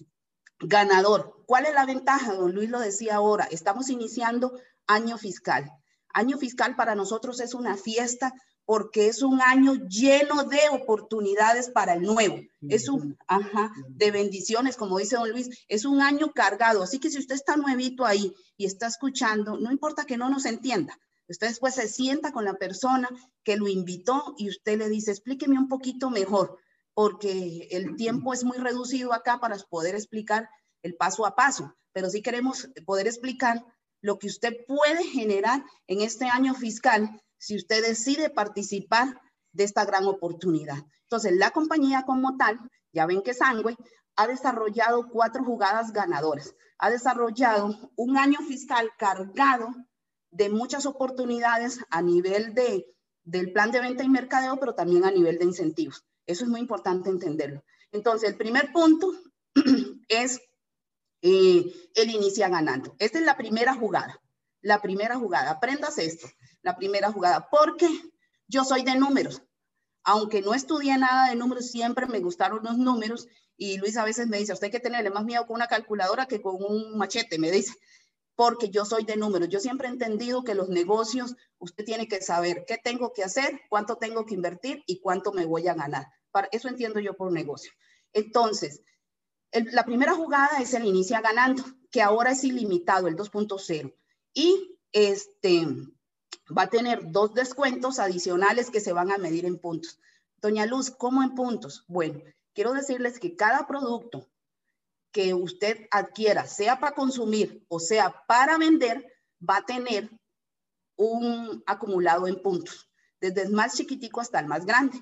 ganador. ¿Cuál es la ventaja? Don Luis lo decía ahora, estamos iniciando año fiscal. Año fiscal para nosotros es una fiesta porque es un año lleno de oportunidades para el nuevo. Es un, ajá, de bendiciones, como dice don Luis, es un año cargado. Así que si usted está nuevito ahí y está escuchando, no importa que no nos entienda, Usted después se sienta con la persona que lo invitó y usted le dice, explíqueme un poquito mejor, porque el tiempo es muy reducido acá para poder explicar el paso a paso, pero sí queremos poder explicar lo que usted puede generar en este año fiscal si usted decide participar de esta gran oportunidad. Entonces, la compañía como tal, ya ven que Sangüe ha desarrollado cuatro jugadas ganadoras, ha desarrollado un año fiscal cargado de muchas oportunidades a nivel de, del plan de venta y mercadeo, pero también a nivel de incentivos. Eso es muy importante entenderlo. Entonces, el primer punto <clears throat> es eh, él inicia ganando. Esta es la primera jugada. La primera jugada. Aprendas esto. La primera jugada. Porque yo soy de números. Aunque no estudié nada de números, siempre me gustaron los números. Y Luis a veces me dice, usted hay que tenerle más miedo con una calculadora que con un machete, me dice. Porque yo soy de números. Yo siempre he entendido que los negocios, usted tiene que saber qué tengo que hacer, cuánto tengo que invertir y cuánto me voy a ganar. Eso entiendo yo por negocio. Entonces, la primera jugada es el inicia ganando, que ahora es ilimitado, el 2.0. Y este, va a tener dos descuentos adicionales que se van a medir en puntos. Doña Luz, ¿cómo en puntos? Bueno, quiero decirles que cada producto que usted adquiera, sea para consumir o sea para vender, va a tener un acumulado en puntos, desde el más chiquitico hasta el más grande.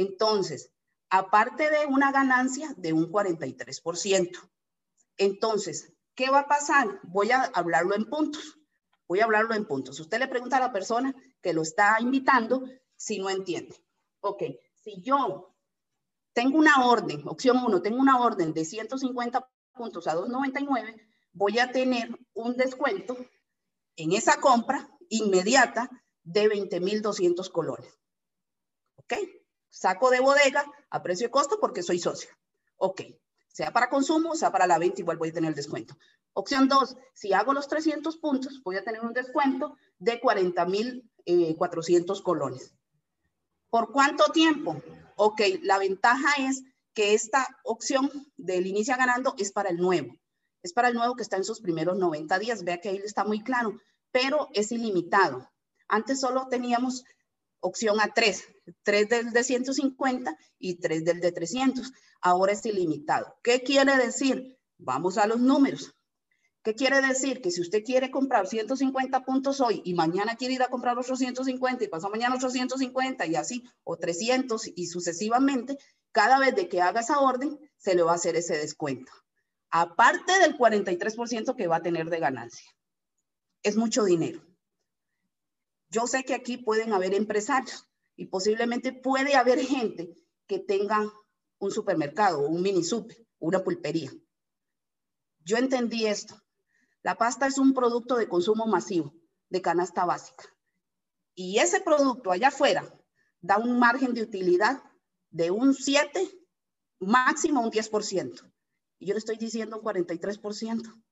Entonces, aparte de una ganancia de un 43%. Entonces, ¿qué va a pasar? Voy a hablarlo en puntos. Voy a hablarlo en puntos. Usted le pregunta a la persona que lo está invitando si no entiende. Ok, si yo tengo una orden, opción 1, tengo una orden de 150 puntos a 2.99, voy a tener un descuento en esa compra inmediata de 20.200 colones. ¿Ok? Saco de bodega a precio de costo porque soy socio. Ok, sea para consumo, sea para la venta, igual voy a tener el descuento. Opción 2, si hago los 300 puntos, voy a tener un descuento de 40.400 eh, colones. ¿Por cuánto tiempo? Ok, la ventaja es que esta opción del inicia ganando es para el nuevo. Es para el nuevo que está en sus primeros 90 días. Vea que ahí está muy claro, pero es ilimitado. Antes solo teníamos opción a 3, 3 del de 150 y 3 del de 300. Ahora es ilimitado. ¿Qué quiere decir? Vamos a los números. ¿Qué quiere decir? Que si usted quiere comprar 150 puntos hoy y mañana quiere ir a comprar otros 150 y pasado mañana otros 150 y así, o 300 y sucesivamente, cada vez de que haga esa orden, se le va a hacer ese descuento. Aparte del 43% que va a tener de ganancia. Es mucho dinero. Yo sé que aquí pueden haber empresarios y posiblemente puede haber gente que tenga un supermercado, un mini super, una pulpería. Yo entendí esto. La pasta es un producto de consumo masivo, de canasta básica. Y ese producto allá afuera da un margen de utilidad de un 7, máximo un 10%. Y yo le estoy diciendo un 43%,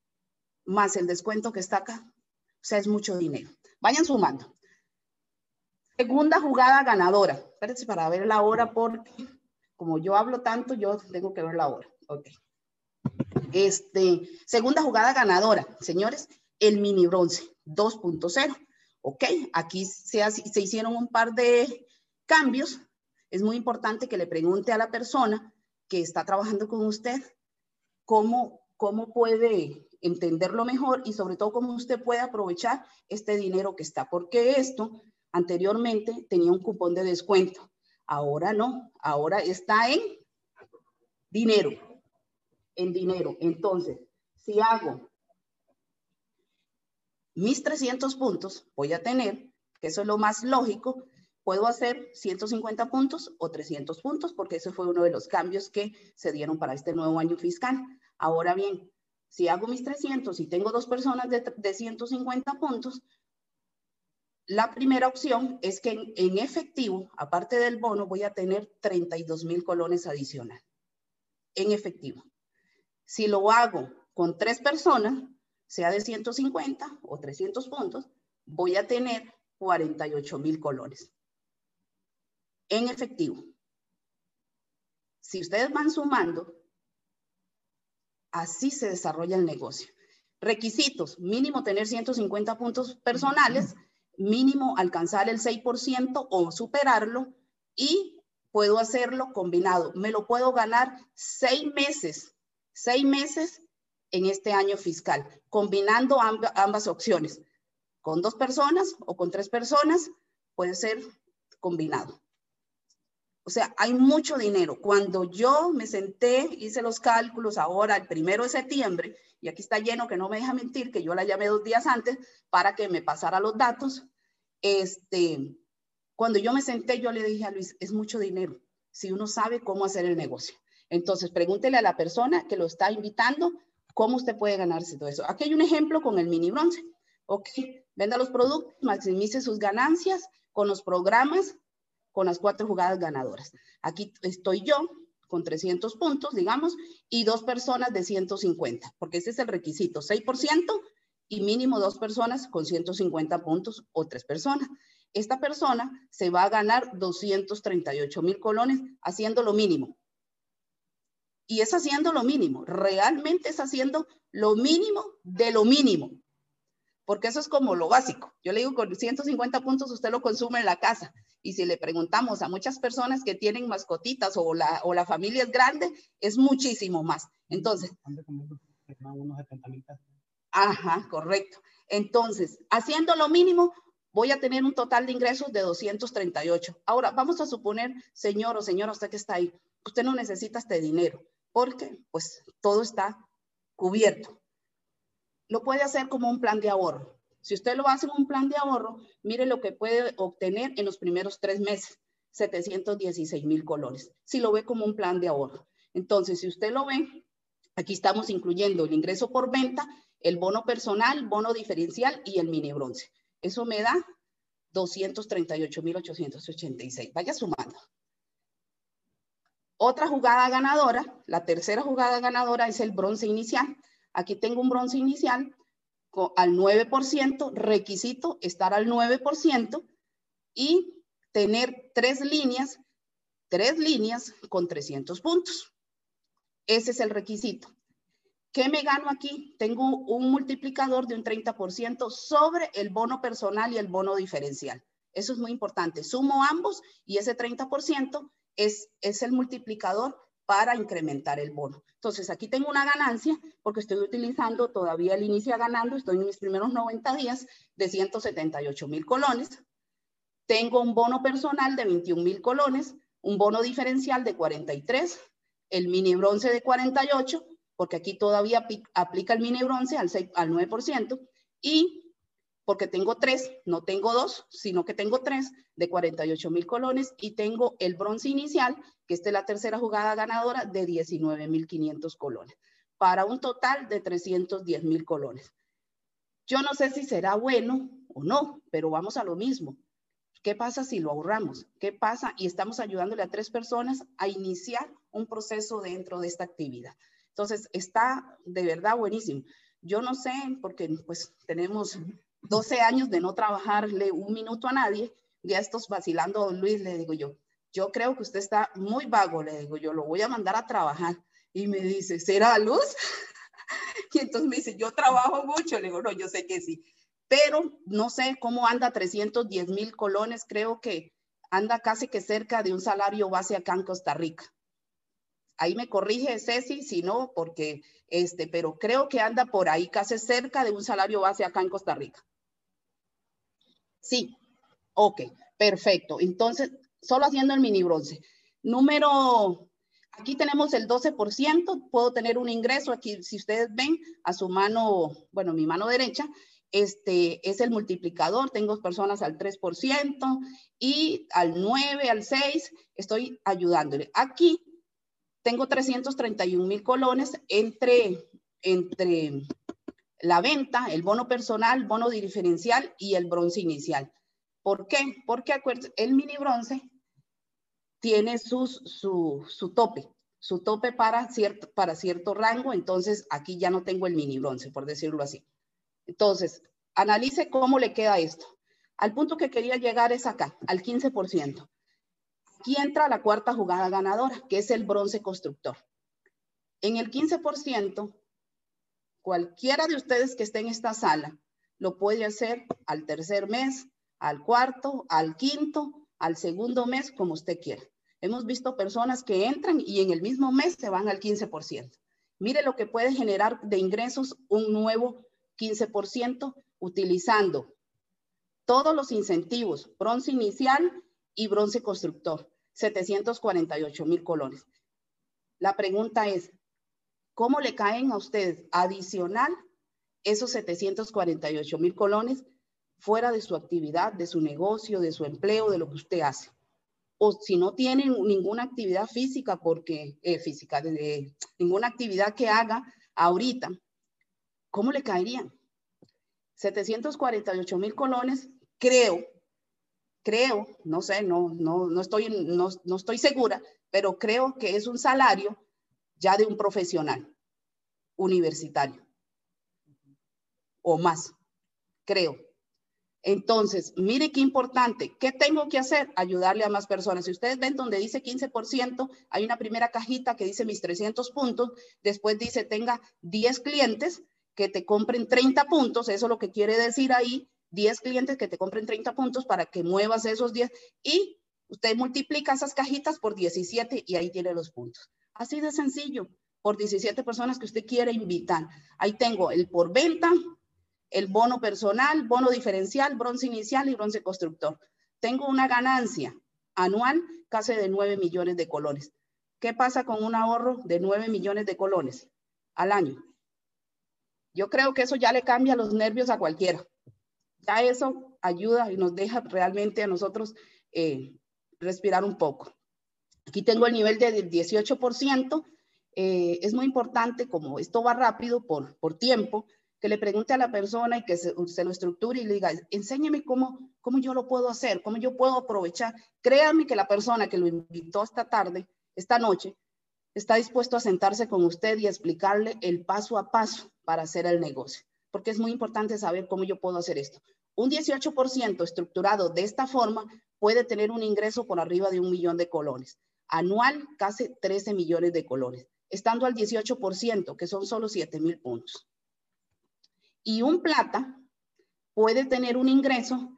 más el descuento que está acá. O sea, es mucho dinero. Vayan sumando. Segunda jugada ganadora. Espérense para ver la hora porque como yo hablo tanto, yo tengo que ver la hora. Ok. Este, segunda jugada ganadora, señores, el mini bronce 2.0. Ok, aquí se, se hicieron un par de cambios. Es muy importante que le pregunte a la persona que está trabajando con usted cómo, cómo puede entenderlo mejor y sobre todo cómo usted puede aprovechar este dinero que está. Porque esto Anteriormente tenía un cupón de descuento. Ahora no, ahora está en dinero, en dinero. Entonces, si hago mis 300 puntos, voy a tener, que eso es lo más lógico, puedo hacer 150 puntos o 300 puntos, porque ese fue uno de los cambios que se dieron para este nuevo año fiscal. Ahora bien, si hago mis 300 y tengo dos personas de, de 150 puntos, la primera opción es que en, efectivo, aparte del bono, voy a tener 32 mil colones adicional. En efectivo. Si lo hago con tres personas, sea de 150 o 300 puntos, voy a tener 48 mil colones. En efectivo. Si ustedes van sumando, así se desarrolla el negocio. Requisitos, mínimo tener 150 puntos personales mínimo alcanzar el 6% o superarlo y puedo hacerlo combinado. Me lo puedo ganar seis meses, seis meses en este año fiscal, combinando ambas opciones. Con dos personas o con tres personas puede ser combinado. O sea, hay mucho dinero. Cuando yo me senté, hice los cálculos ahora, el primero de septiembre, y aquí está lleno que no me deja mentir, que yo la llamé dos días antes para que me pasara los datos. Este, cuando yo me senté, yo le dije a Luis, es mucho dinero si uno sabe cómo hacer el negocio. Entonces, pregúntele a la persona que lo está invitando ¿Cómo usted puede ganarse todo eso? Aquí hay un ejemplo con el mini bronce. Ok, venda los productos, maximice sus ganancias con los programas, con las cuatro jugadas ganadoras. Aquí estoy yo con 300 puntos, digamos, y dos personas de 150, porque ese es el requisito, 6% y mínimo dos personas con 150 puntos o tres personas. Esta persona se va a ganar 238 mil colones haciendo lo mínimo. Y es haciendo lo mínimo, realmente es haciendo lo mínimo de lo mínimo. Porque eso es como lo básico. Yo le digo, con 150 puntos usted lo consume en la casa. Y si le preguntamos a muchas personas que tienen mascotitas o la, o la familia es grande, es muchísimo más. Entonces, Ajá, correcto. Entonces, haciendo lo mínimo, voy a tener un total de ingresos de 238. Ahora, vamos a suponer, señor o señora, usted que está ahí, usted no necesita este dinero, porque pues todo está cubierto. Lo puede hacer como un plan de ahorro. Si usted lo hace en un plan de ahorro, mire lo que puede obtener en los primeros tres meses, 716 mil colones, si lo ve como un plan de ahorro. Entonces, si usted lo ve, aquí estamos incluyendo el ingreso por venta el bono personal, bono diferencial y el mini bronce. Eso me da 238.886. Vaya sumando. Otra jugada ganadora, la tercera jugada ganadora es el bronce inicial. Aquí tengo un bronce inicial al 9%, requisito estar al 9% y tener tres líneas, tres líneas con 300 puntos. Ese es el requisito. ¿Qué me gano aquí? Tengo un multiplicador de un 30% sobre el bono personal y el bono diferencial. Eso es muy importante. Sumo ambos y ese 30% es, es el multiplicador para incrementar el bono. Entonces, aquí tengo una ganancia porque estoy utilizando todavía el inicio ganando, estoy en mis primeros 90 días de 178 mil colones. Tengo un bono personal de 21 mil colones, un bono diferencial de 43, el mini bronce de 48 porque aquí todavía aplica el mini bronce al, 9%, y porque tengo tres, no tengo dos, sino que tengo tres de 48 mil colones y tengo el bronce inicial, que esta es la tercera jugada ganadora, de 19 mil 500 colones, para un total de 310 mil colones. Yo no sé si será bueno o no, pero vamos a lo mismo. ¿Qué pasa si lo ahorramos? ¿Qué pasa? Y estamos ayudándole a tres personas a iniciar un proceso dentro de esta actividad. Entonces, está de verdad buenísimo. Yo no sé, porque pues tenemos 12 años de no trabajarle un minuto a nadie, ya estos vacilando don Luis, le digo yo, yo creo que usted está muy vago, le digo yo, lo voy a mandar a trabajar. Y me dice, ¿será luz? <laughs> y entonces me dice, yo trabajo mucho, le digo, no, yo sé que sí, pero no sé cómo anda 310 mil colones, creo que anda casi que cerca de un salario base acá en Costa Rica. Ahí me corrige Ceci, si no, porque, este, pero creo que anda por ahí casi cerca de un salario base acá en Costa Rica. Sí, ok, perfecto. Entonces, solo haciendo el mini bronce. Número, aquí tenemos el 12%, puedo tener un ingreso aquí, si ustedes ven, a su mano, bueno, mi mano derecha, este es el multiplicador, tengo personas al 3% y al 9, al 6, estoy ayudándole. Aquí tengo 331 mil colones entre, entre la venta, el bono personal, bono diferencial y el bronce inicial. ¿Por qué? Porque el mini bronce tiene sus, su, su tope, su tope para cierto, para cierto rango, entonces aquí ya no tengo el mini bronce, por decirlo así. Entonces, analice cómo le queda esto. Al punto que quería llegar es acá, al 15%. Aquí entra la cuarta jugada ganadora, que es el bronce constructor. En el 15%, cualquiera de ustedes que esté en esta sala lo puede hacer al tercer mes, al cuarto, al quinto, al segundo mes, como usted quiera. Hemos visto personas que entran y en el mismo mes se van al 15%. Mire lo que puede generar de ingresos un nuevo 15% utilizando todos los incentivos, bronce inicial y bronce constructor, 748 mil colones. La pregunta es, ¿cómo le caen a ustedes adicional esos 748 mil colones fuera de su actividad, de su negocio, de su empleo, de lo que usted hace? O si no tienen ninguna actividad física, porque eh, física, de, ninguna actividad que haga ahorita, ¿cómo le caerían? 748 mil colones, creo, creo, no sé, no, no, no, estoy, no, no estoy segura, pero creo que es un salario ya de un profesional universitario o más, creo. Entonces, mire qué importante. ¿Qué tengo que hacer? Ayudarle a más personas. Si ustedes ven donde dice 15%, hay una primera cajita que dice mis 300 puntos. Después dice tenga 10 clientes que te compren 30 puntos. Eso es lo que quiere decir ahí. 10 clientes que te compren 30 puntos para que muevas esos 10 y usted multiplica esas cajitas por 17 y ahí tiene los puntos. Así de sencillo, por 17 personas que usted quiere invitar. Ahí tengo el por venta, el bono personal, bono diferencial, bronce inicial y bronce constructor. Tengo una ganancia anual casi de 9 millones de colones. ¿Qué pasa con un ahorro de 9 millones de colones al año? Yo creo que eso ya le cambia los nervios a cualquiera. Ya eso ayuda y nos deja realmente a nosotros eh, respirar un poco. Aquí tengo el nivel del 18%. Eh, es muy importante, como esto va rápido por, por tiempo, que le pregunte a la persona y que se, lo estructure y le diga, enséñeme cómo, cómo yo lo puedo hacer, cómo yo puedo aprovechar. Créanme que la persona que lo invitó esta tarde, esta noche, está dispuesto a sentarse con usted y explicarle el paso a paso para hacer el negocio, porque es muy importante saber cómo yo puedo hacer esto. Un 18% estructurado de esta forma puede tener un ingreso por arriba de un millón de colones. Anual, casi 13 millones de colones, estando al 18%, que son solo 7 mil puntos y un plata puede tener un ingreso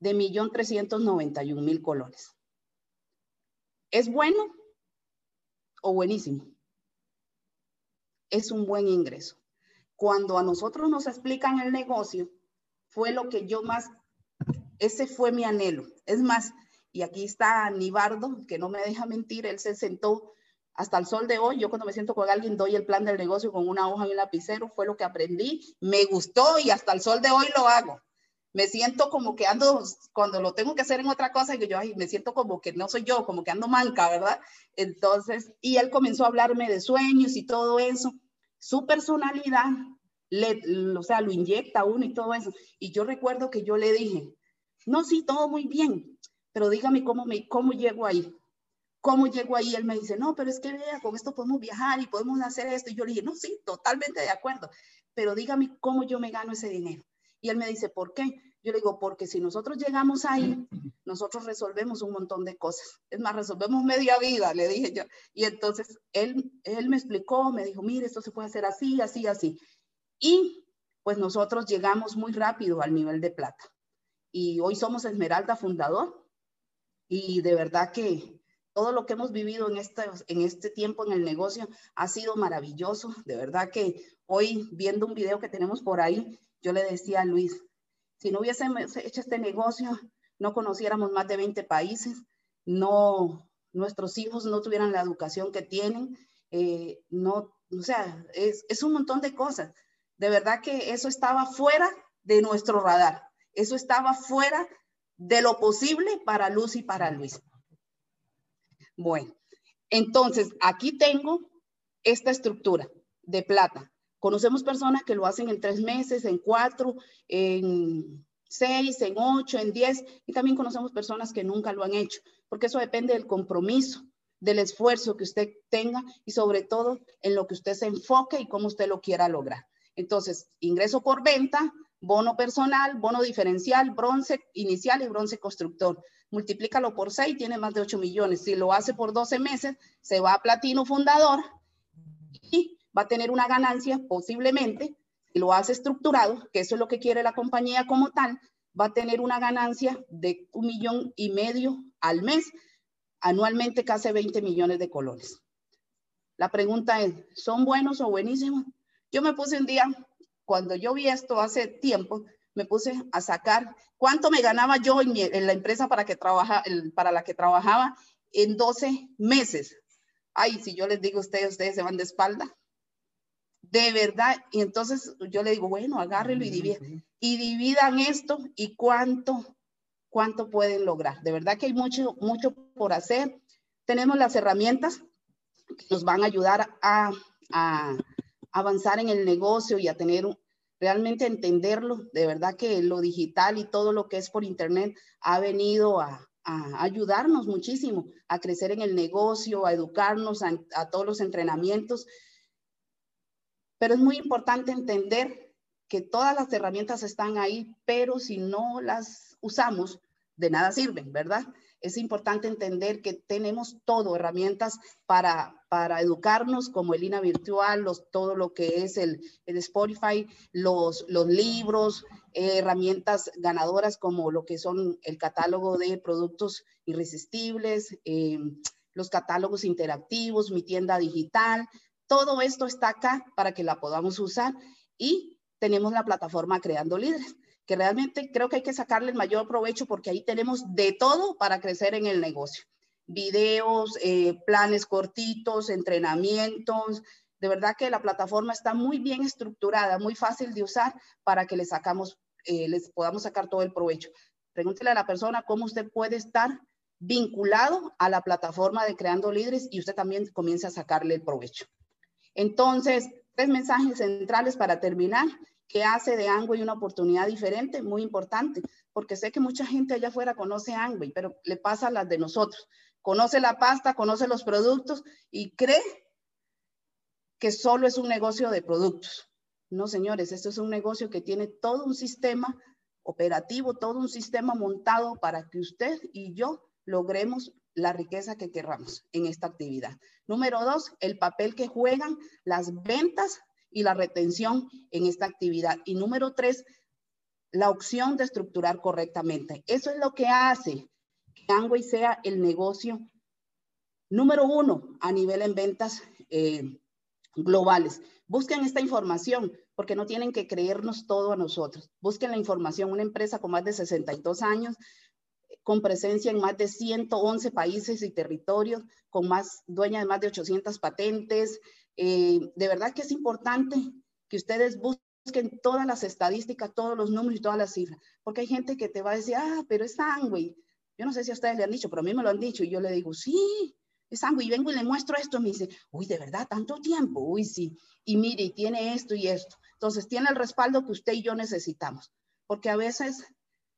de 1.391.000 colones. ¿Es bueno o buenísimo? Es un buen ingreso. Cuando a nosotros nos explican el negocio, fue lo que yo más, ese fue mi anhelo. Es más, y aquí está Nibardo, que no me deja mentir, él se sentó hasta el sol de hoy, yo cuando me siento con alguien doy el plan del negocio con una hoja y un lapicero, fue lo que aprendí, me gustó y hasta el sol de hoy lo hago. Me siento como que ando, cuando lo tengo que hacer en otra cosa, que yo ay, me siento como que no soy yo, como que ando manca, ¿verdad? Entonces, y él comenzó a hablarme de sueños y todo eso. Su personalidad, le, o sea, lo inyecta uno y todo eso. Y yo recuerdo que yo le dije, no, sí, todo muy bien, pero dígame cómo, me, cómo llego ahí. ¿Cómo llego ahí? Él me dice, no, pero es que vea, con esto podemos viajar y podemos hacer esto. Y yo le dije, no, sí, totalmente de acuerdo, pero dígame cómo yo me gano ese dinero. Y él me dice, ¿por qué? Yo le digo, porque si nosotros llegamos ahí, nosotros resolvemos un montón de cosas. Es más, resolvemos media vida, le dije yo. Y entonces él, él me explicó, me dijo, mire, esto se puede hacer así, así, así. Y pues nosotros llegamos muy rápido al nivel de plata. Y hoy somos Esmeralda Fundador. Y de verdad que todo lo que hemos vivido en este, en este tiempo en el negocio ha sido maravilloso. De verdad que hoy viendo un video que tenemos por ahí, yo le decía a Luis, si no hubiésemos hecho este negocio, no conociéramos más de 20 países, no, nuestros hijos no tuvieran la educación que tienen, eh, no, o sea, es, es un montón de cosas. De verdad que eso estaba fuera de nuestro radar, eso estaba fuera de lo posible para Luz y para Luis. Bueno, entonces aquí tengo esta estructura de plata. Conocemos personas que lo hacen en tres meses, en cuatro, en seis, en ocho, en diez, y también conocemos personas que nunca lo han hecho, porque eso depende del compromiso, del esfuerzo que usted tenga y sobre todo en lo que usted se enfoque y cómo usted lo quiera lograr. Entonces, ingreso por venta, bono personal, bono diferencial, bronce inicial y bronce constructor multiplícalo por 6, tiene más de 8 millones. Si lo hace por 12 meses, se va a platino fundador y va a tener una ganancia posiblemente, si lo hace estructurado, que eso es lo que quiere la compañía como tal, va a tener una ganancia de un millón y medio al mes, anualmente casi 20 millones de colones. La pregunta es, ¿son buenos o buenísimos? Yo me puse un día, cuando yo vi esto hace tiempo, me puse a sacar cuánto me ganaba yo en, la empresa para, que trabaja, para la que trabajaba en 12 meses. Ay, si yo les digo a ustedes, ustedes se van de espalda. De verdad. Y entonces yo le digo, bueno, agárrelo y dividan. Y dividan esto y cuánto, cuánto pueden lograr. De verdad que hay mucho, mucho por hacer. Tenemos las herramientas que nos van a ayudar a, a avanzar en el negocio y a tener realmente entenderlo. De verdad que lo digital y todo lo que es por internet ha venido a, ayudarnos muchísimo a crecer en el negocio, a educarnos, a, a todos los entrenamientos. Pero es muy importante entender que todas las herramientas están ahí, pero si no las usamos, de nada sirven, ¿verdad? Es importante entender que tenemos todo, herramientas para, para educarnos, como el INA virtual, los, todo lo que es el, el Spotify, los, los libros, eh, herramientas ganadoras como lo que son el catálogo de productos irresistibles, eh, los catálogos interactivos, mi tienda digital, todo esto está acá para que la podamos usar y tenemos la plataforma Creando Líderes que realmente creo que hay que sacarle el mayor provecho porque ahí tenemos de todo para crecer en el negocio. Videos, eh, planes cortitos, entrenamientos. De verdad que la plataforma está muy bien estructurada, muy fácil de usar para que le sacamos, eh, les podamos sacar todo el provecho. Pregúntele a la persona cómo usted puede estar vinculado a la plataforma de Creando Líderes y usted también comience a sacarle el provecho. Entonces, tres mensajes centrales para terminar que hace de Angway una oportunidad diferente, muy importante, porque sé que mucha gente allá afuera conoce Angway, pero le pasa a las de nosotros. Conoce la pasta, conoce los productos y cree que solo es un negocio de productos. No, señores, esto es un negocio que tiene todo un sistema operativo, todo un sistema montado para que usted y yo logremos la riqueza que querramos en esta actividad. Número dos, el papel que juegan las ventas y la retención en esta actividad. Y número tres, la opción de estructurar correctamente. Eso es lo que hace que Angway sea el negocio número uno a nivel en ventas eh, globales. Busquen esta información porque no tienen que creernos todo a nosotros. Busquen la información. Una empresa con más de 62 años, con presencia en más de 111 países y territorios, con más dueña de más de 800 patentes, eh, de verdad que es importante que ustedes busquen todas las estadísticas, todos los números y todas las cifras, porque hay gente que te va a decir, ah, pero es sangüey. Yo no sé si a ustedes le han dicho, pero a mí me lo han dicho y yo le digo, sí, es sangüey. Y vengo y le muestro esto y me dice, uy, de verdad, tanto tiempo, uy, sí. Y mire, y tiene esto y esto. Entonces, tiene el respaldo que usted y yo necesitamos, porque a veces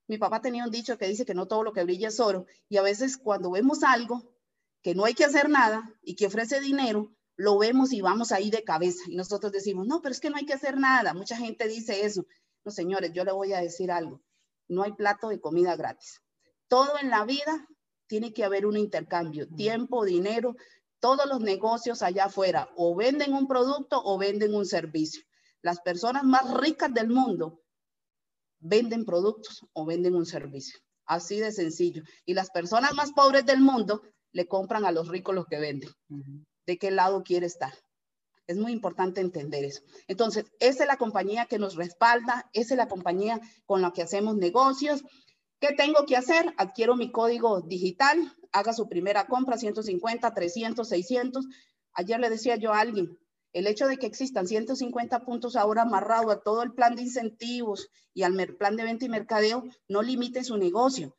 mi papá tenía un dicho que dice que no todo lo que brilla es oro, y a veces cuando vemos algo que no hay que hacer nada y que ofrece dinero, lo vemos y vamos ahí de cabeza. Y nosotros decimos, no, pero es que no hay que hacer nada. Mucha gente dice eso. No, señores, yo le voy a decir algo. No hay plato de comida gratis. Todo en la vida tiene que haber un intercambio. Tiempo, dinero, todos los negocios allá afuera o venden un producto o venden un servicio. Las personas más ricas del mundo venden productos o venden un servicio. Así de sencillo. Y las personas más pobres del mundo le compran a los ricos los que venden de qué lado quiere estar. Es muy importante entender eso. Entonces, esa es la compañía que nos respalda, esa es la compañía con la que hacemos negocios. ¿Qué tengo que hacer? Adquiero mi código digital, haga su primera compra, 150, 300, 600. Ayer le decía yo a alguien, el hecho de que existan 150 puntos ahora amarrados a todo el plan de incentivos y al plan de venta y mercadeo no limite su negocio.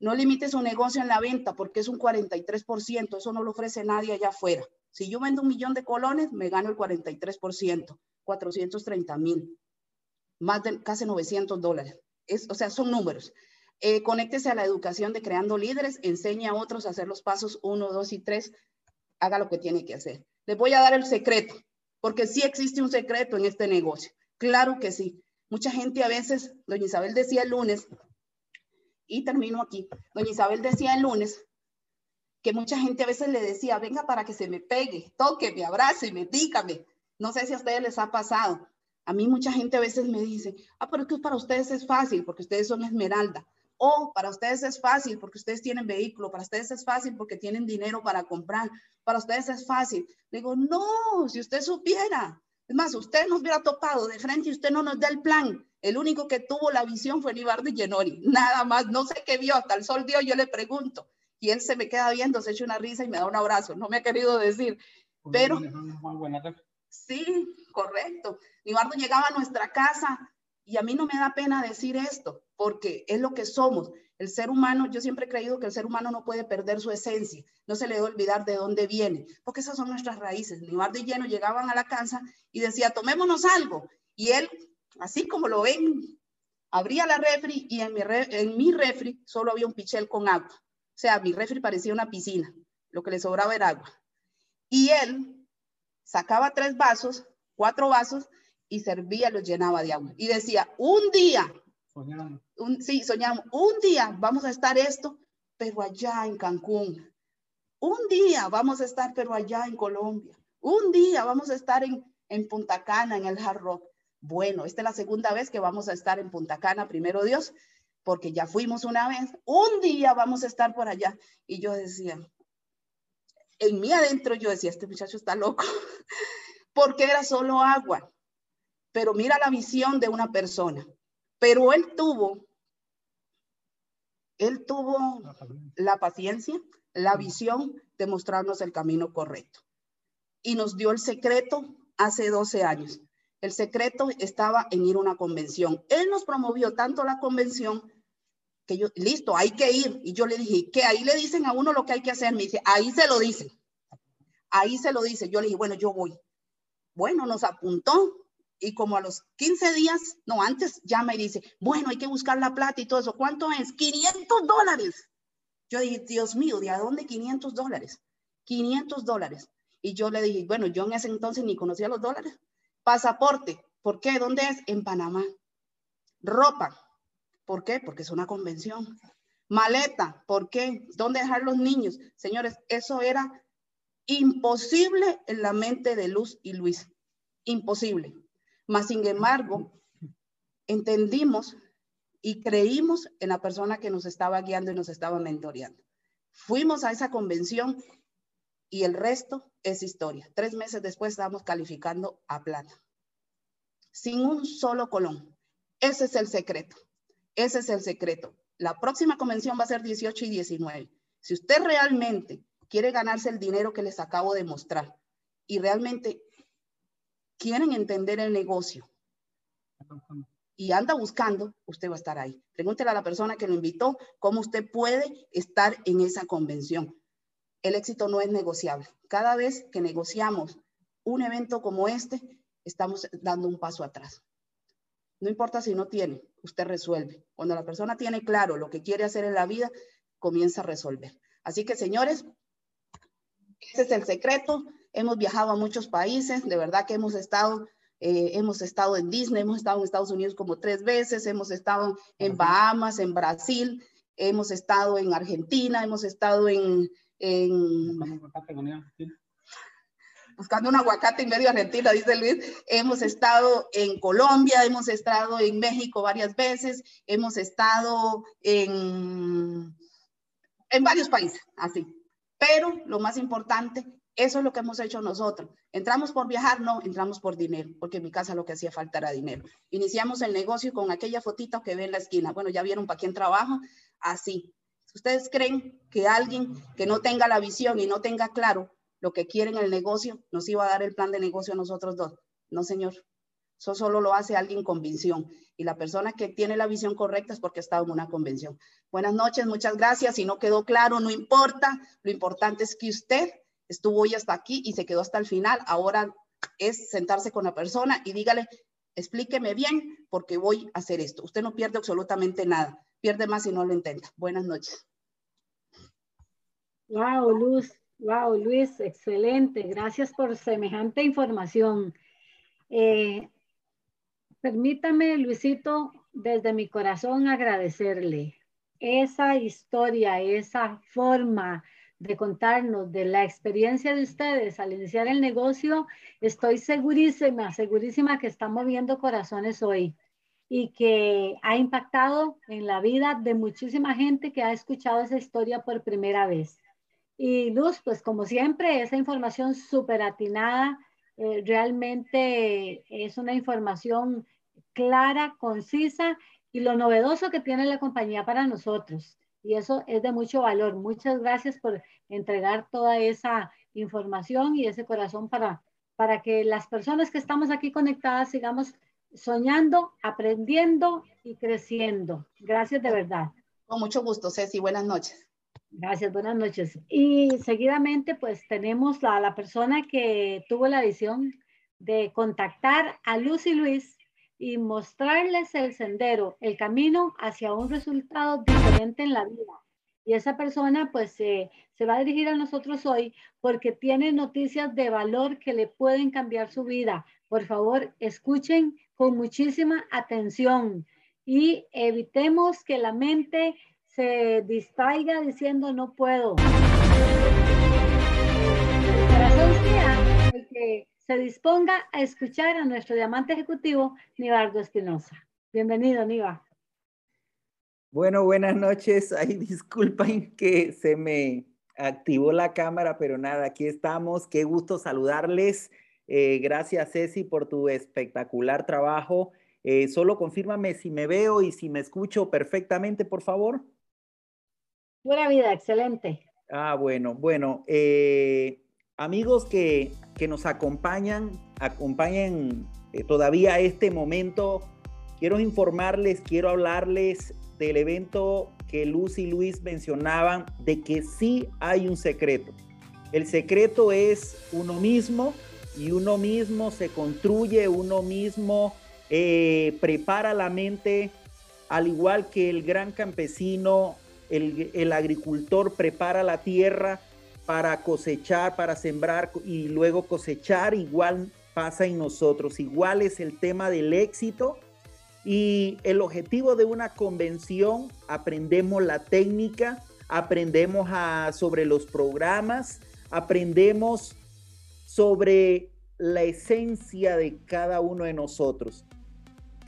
No limite su negocio en la venta porque es un 43%, eso no lo ofrece nadie allá afuera. Si yo vendo un millón de colones, me gano el 43%, 430 mil, más de casi 900 dólares. Es, o sea, son números. Eh, conéctese a la educación de Creando Líderes, enseñe a otros a hacer los pasos 1, 2 y 3, haga lo que tiene que hacer. Les voy a dar el secreto, porque sí existe un secreto en este negocio. Claro que sí. Mucha gente a veces, doña Isabel decía el lunes, y termino aquí. Doña Isabel decía el lunes que mucha gente a veces le decía, venga para que se me pegue, toque, me abrace, me dígame. No sé si a ustedes les ha pasado. A mí mucha gente a veces me dice, ah, pero es que para ustedes es fácil porque ustedes son esmeralda. O para ustedes es fácil porque ustedes tienen vehículo, para ustedes es fácil porque tienen dinero para comprar, para ustedes es fácil. digo, no, si usted supiera. Es más, usted nos hubiera topado de frente y usted no nos da el plan. El único que tuvo la visión fue Nibardo Genori, <laughs> nada más, no sé qué vio, hasta el sol dio, yo le pregunto, y él se me queda viendo, se echa una risa y me da un abrazo, no me ha querido decir, pero... Sí, correcto. Nibardo llegaba a nuestra casa y a mí no me da pena decir esto, porque es lo que somos. El ser humano, yo siempre he creído que el ser humano no puede perder su esencia, no se le debe olvidar de dónde viene, porque esas son nuestras raíces. Nibardo y Lleno llegaban a la casa y decía, tomémonos algo. Y él, así como lo ven, abría la refri y en mi, en mi refri solo había un pichel con agua. O sea, mi refri parecía una piscina, lo que le sobraba era agua. Y él sacaba tres vasos, cuatro vasos y servía, los llenaba de agua. Y decía, un día un, sí, soñamos, un día vamos a estar esto, pero allá en Cancún. Un día vamos a estar, pero allá en Colombia. Un día vamos a estar en, en Punta Cana, en el Hard Rock. Bueno, esta es la segunda vez que vamos a estar en Punta Cana, primero Dios, porque ya fuimos una vez. Un día vamos a estar por allá. Y yo decía, en mí adentro yo decía, este muchacho está loco, <laughs> porque era solo agua. Pero mira la visión de una persona. Pero él tuvo, él tuvo la paciencia, la visión de mostrarnos el camino correcto. Y nos dio el secreto hace 12 años. El secreto estaba en ir a una convención. Él nos promovió tanto la convención que yo, listo, hay que ir. Y yo le dije, que ahí le dicen a uno lo que hay que hacer. Me dice, ahí se lo dicen. Ahí se lo dice. Yo le dije, bueno, yo voy. Bueno, nos apuntó y como a los 15 días, no, antes ya me dice, bueno, hay que buscar la plata y todo eso. ¿Cuánto es? 500 dólares. Yo dije, Dios mío, ¿de dónde 500 dólares? 500 dólares. Y yo le dije, bueno, yo en ese entonces ni conocía los dólares. Pasaporte, ¿por qué? ¿Dónde es? En Panamá. Ropa, ¿por qué? Porque es una convención. Maleta, ¿por qué? ¿Dónde dejar los niños? Señores, eso era imposible en la mente de Luz y Luis. Imposible. Mas, sin embargo, entendimos y creímos en la persona que nos estaba guiando y nos estaba mentoreando. Fuimos a esa convención y el resto es historia. Tres meses después estábamos calificando a plata, sin un solo colón. Ese es el secreto. Ese es el secreto. La próxima convención va a ser 18 y 19. Si usted realmente quiere ganarse el dinero que les acabo de mostrar y realmente quieren entender el negocio y anda buscando, usted va a estar ahí. Pregúntele a la persona que lo invitó cómo usted puede estar en esa convención. El éxito no es negociable. Cada vez que negociamos un evento como este, estamos dando un paso atrás. No importa si no tiene, usted resuelve. Cuando la persona tiene claro lo que quiere hacer en la vida, comienza a resolver. Así que, señores, ese es el secreto hemos viajado a muchos países, de verdad que hemos estado, eh, hemos estado en Disney, hemos estado en Estados Unidos como tres veces, hemos estado en Bahamas, en Brasil, hemos estado en Argentina, hemos estado en... buscando un aguacate en medio Argentina, dice Luis. Hemos estado en Colombia, hemos estado en México varias veces, hemos estado en, en varios países, así. Pero lo más importante eso es lo que hemos hecho nosotros. ¿Entramos por viajar? No, entramos por dinero, porque en mi casa lo que hacía falta era dinero. Iniciamos el negocio con aquella fotita que ve en la esquina. Bueno, ya vieron para quién trabajo. Así. ¿Ustedes creen que alguien que no tenga la visión y no tenga claro lo que quiere en el negocio nos iba a dar el plan de negocio a nosotros dos? No, señor. Eso solo lo hace alguien con visión. Y la persona que tiene la visión correcta es porque estado en una convención. Buenas noches, muchas gracias. Si no quedó claro, no importa. Lo importante es que usted estuvo hoy hasta aquí y se quedó hasta el final. Ahora es sentarse con la persona y dígale, explíqueme bien porque voy a hacer esto. Usted no pierde absolutamente nada, pierde más si no lo intenta. Buenas noches. Wow, Luz, wow, Luis, excelente. Gracias por semejante información. Eh, permítame, Luisito, desde mi corazón agradecerle esa historia, esa forma, de contarnos de la experiencia de ustedes al iniciar el negocio, estoy segurísima, segurísima que está moviendo corazones hoy y que ha impactado en la vida de muchísima gente que ha escuchado esa historia por primera vez. Y Luz, pues como siempre, esa información súper atinada, eh, realmente es una información clara, concisa y lo novedoso que tiene la compañía para nosotros y eso es de mucho valor. Muchas gracias por entregar toda esa información y ese corazón para, para que las personas que estamos aquí conectadas sigamos soñando, aprendiendo y creciendo. Gracias de verdad. Con mucho gusto, Ceci. Buenas noches. Gracias, buenas noches. Y seguidamente, pues tenemos a la persona que tuvo la visión de contactar a Lucy Luis y mostrarles el sendero, el camino hacia un resultado diferente en la vida. Y esa persona pues se va a dirigir a nosotros hoy porque tiene noticias de valor que le pueden cambiar su vida. Por favor, escuchen con muchísima atención y evitemos que la mente se distraiga diciendo no puedo. El que se disponga a escuchar a nuestro diamante ejecutivo, Nibardo Espinosa. Bienvenido, Niva. Bueno, buenas noches. <laughs> Ay, disculpen que se me activó la cámara, pero nada, aquí estamos. Qué gusto saludarles. Eh, gracias, Ceci, por tu espectacular trabajo. Eh, solo confírmame si me veo y si me escucho perfectamente, por favor. Buena vida, excelente. Ah, bueno, bueno. Eh, amigos que, que, nos acompañan, acompañen todavía este momento, quiero informarles, quiero hablarles del evento que Luz y Luis mencionaban, de que sí hay un secreto. El secreto es uno mismo y uno mismo se construye, uno mismo eh, prepara la mente, al igual que el gran campesino, el, agricultor prepara la tierra para cosechar, para sembrar y luego cosechar, igual pasa en nosotros, igual es el tema del éxito y el objetivo de una convención, aprendemos la técnica, aprendemos sobre los programas, aprendemos sobre la esencia de cada uno de nosotros.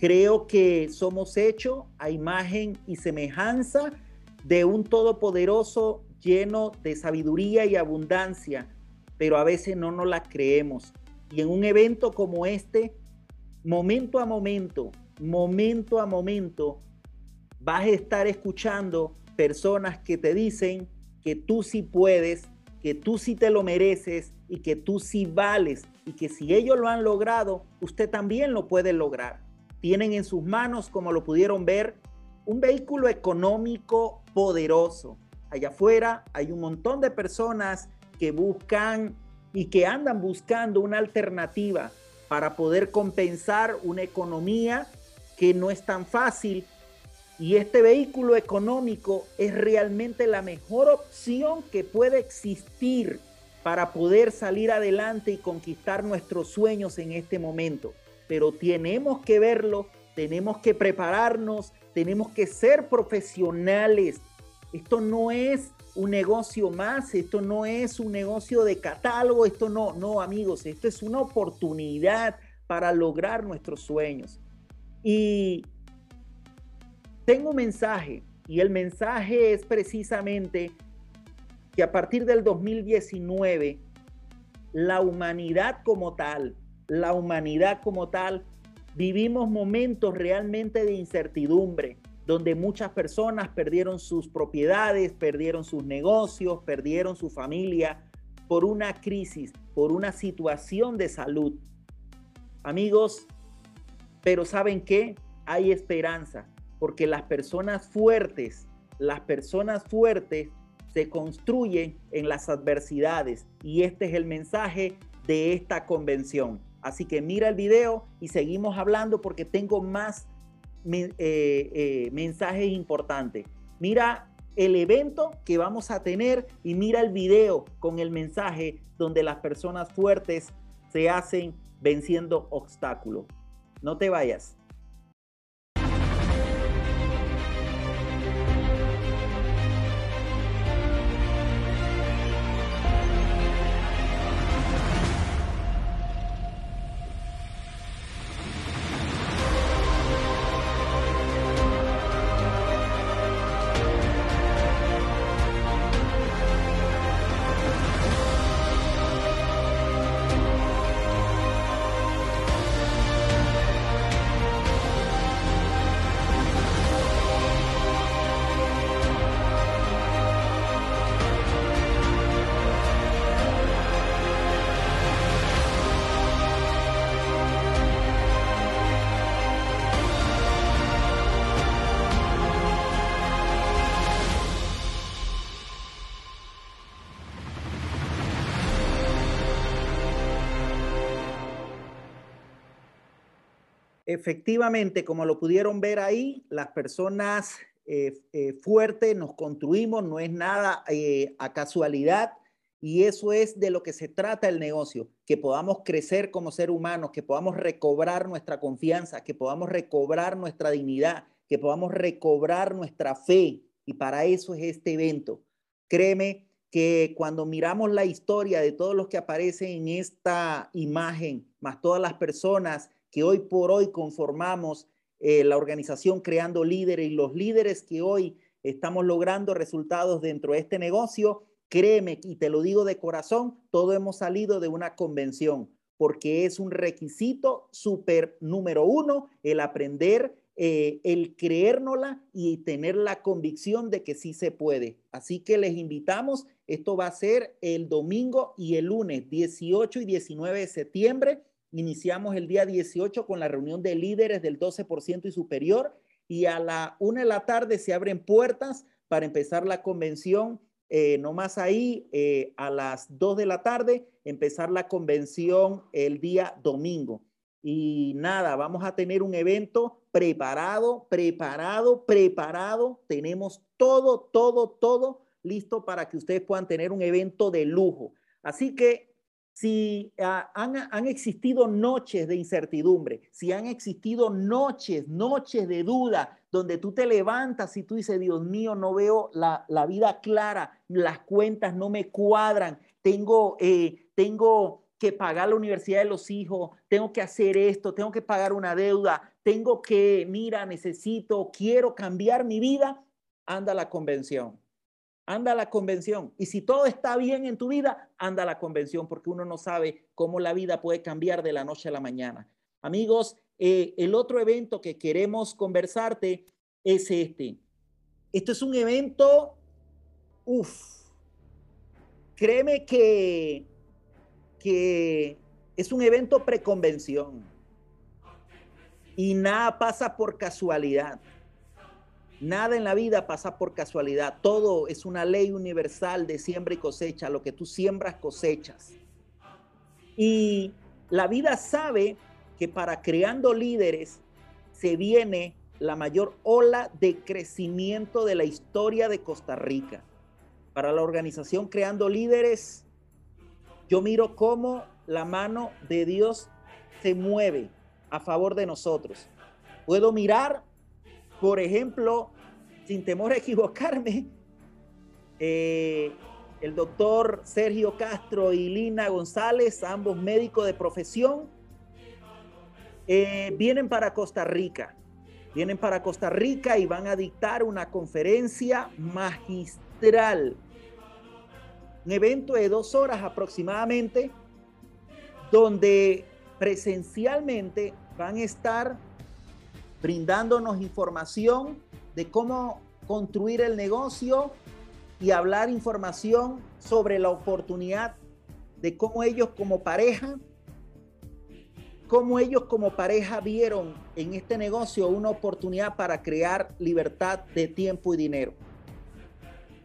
Creo que somos hechos a imagen y semejanza de un todopoderoso lleno de sabiduría y abundancia, pero a veces no nos la creemos. Y en un evento como este, momento a momento, momento a momento vas a estar escuchando personas que te dicen que tú sí puedes, que tú sí te lo mereces y que tú sí vales y que si ellos lo han logrado, usted también lo puede lograr. Tienen en sus manos, como lo pudieron ver, un vehículo económico poderoso. Allá afuera hay un montón de personas que buscan y que andan buscando una alternativa para poder compensar una economía que no es tan fácil y este vehículo económico es realmente la mejor opción que puede existir para poder salir adelante y conquistar nuestros sueños en este momento. Pero tenemos que verlo, tenemos que prepararnos, tenemos que ser profesionales. Esto no es un negocio más, esto no es un negocio de catálogo, esto no, no amigos, esto es una oportunidad para lograr nuestros sueños. Y tengo un mensaje, y el mensaje es precisamente que a partir del 2019, la humanidad como tal, la humanidad como tal, vivimos momentos realmente de incertidumbre, donde muchas personas perdieron sus propiedades, perdieron sus negocios, perdieron su familia por una crisis, por una situación de salud. Amigos, pero ¿saben qué? Hay esperanza, porque las personas fuertes, las personas fuertes se construyen en las adversidades y este es el mensaje de esta convención. Así que mira el video y seguimos hablando porque tengo más eh, eh, mensajes importantes. Mira el evento que vamos a tener y mira el video con el mensaje donde las personas fuertes se hacen venciendo obstáculos. No te vayas. Efectivamente, como lo pudieron ver ahí, las personas eh, eh, fuertes nos construimos, no es nada eh, a casualidad. Y eso es de lo que se trata el negocio, que podamos crecer como ser humanos, que podamos recobrar nuestra confianza, que podamos recobrar nuestra dignidad, que podamos recobrar nuestra fe. Y para eso es este evento. Créeme que cuando miramos la historia de todos los que aparecen en esta imagen, más todas las personas que hoy por hoy conformamos eh, la organización Creando Líderes y los líderes que hoy estamos logrando resultados dentro de este negocio, créeme y te lo digo de corazón, todo hemos salido de una convención porque es un requisito súper número uno el aprender, eh, el creérnosla y tener la convicción de que sí se puede. Así que les invitamos, esto va a ser el domingo y el lunes 18 y 19 de septiembre Iniciamos el día 18 con la reunión de líderes del 12% y superior y a la una de la tarde se abren puertas para empezar la convención. Eh, no más ahí, eh, a las 2 de la tarde, empezar la convención el día domingo. Y nada, vamos a tener un evento preparado, preparado, preparado. Tenemos todo, todo, todo listo para que ustedes puedan tener un evento de lujo. Así que si ah, han, existido noches de incertidumbre, si han existido noches, noches de duda, donde tú te levantas y tú dices, Dios mío, no veo la, vida clara, las cuentas no me cuadran, tengo, eh, tengo que pagar la universidad de los hijos, tengo que hacer esto, tengo que pagar una deuda, tengo que, mira, necesito, quiero cambiar mi vida, anda la convención anda a la convención. Y si todo está bien en tu vida, anda a la convención, porque uno no sabe cómo la vida puede cambiar de la noche a la mañana. Amigos, eh, el otro evento que queremos conversarte es este. Esto es un evento, uff, créeme que, que es un evento preconvención. Y nada pasa por casualidad. Nada en la vida pasa por casualidad. Todo es una ley universal de siembra y cosecha. Lo que tú siembras, cosechas. Y la vida sabe que para creando líderes se viene la mayor ola de crecimiento de la historia de Costa Rica. Para la organización Creando Líderes, yo miro cómo la mano de Dios se mueve a favor de nosotros. Puedo mirar por ejemplo, sin temor a equivocarme, <laughs> eh, el doctor Sergio Castro y Lina González, ambos médicos de profesión, eh, vienen para Costa Rica. Vienen para Costa Rica y van a dictar una conferencia magistral. Un evento de dos horas aproximadamente, donde presencialmente van a estar brindándonos información de cómo construir el negocio y hablar información sobre la oportunidad de cómo ellos como pareja, cómo ellos como pareja vieron en este negocio una oportunidad para crear libertad de tiempo y dinero.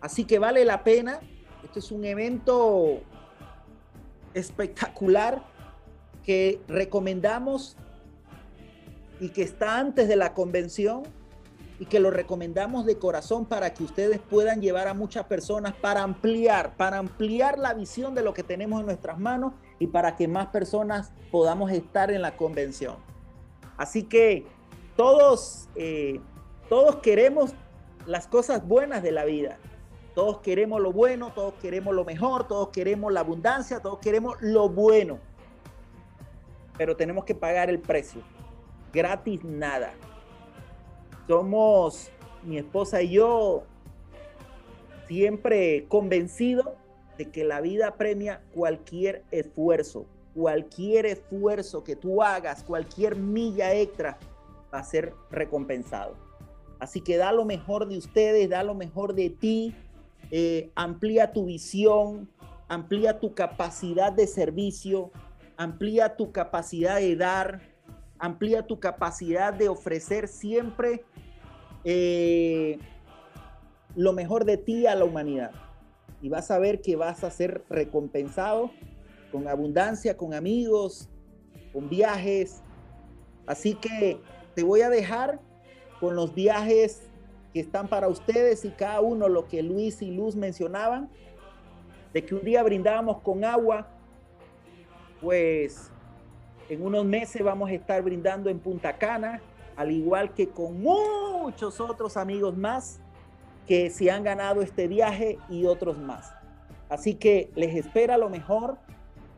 Así que vale la pena. Este es un evento espectacular que recomendamos y que está antes de la convención y que lo recomendamos de corazón para que ustedes puedan llevar a muchas personas para ampliar, para ampliar la visión de lo que tenemos en nuestras manos y para que más personas podamos estar en la convención. Así que todos, eh, todos queremos las cosas buenas de la vida. Todos queremos lo bueno, todos queremos lo mejor, todos queremos la abundancia, todos queremos lo bueno. Pero tenemos que pagar el precio gratis nada. Somos, mi esposa y yo, siempre convencidos de que la vida premia cualquier esfuerzo, cualquier esfuerzo que tú hagas, cualquier milla extra va a ser recompensado. Así que da lo mejor de ustedes, da lo mejor de ti, eh, amplía tu visión, amplía tu capacidad de servicio, amplía tu capacidad de dar, amplía tu capacidad de ofrecer siempre eh, lo mejor de ti a la humanidad. Y vas a ver que vas a ser recompensado con abundancia, con amigos, con viajes, Así que te voy a dejar con los viajes que están para ustedes y cada uno lo que Luis y Luz mencionaban, de que un día brindábamos con agua, pues en unos meses vamos a estar brindando en Punta Cana, al igual que con muchos otros amigos más que se han ganado este viaje y otros más. Así que les espera lo mejor,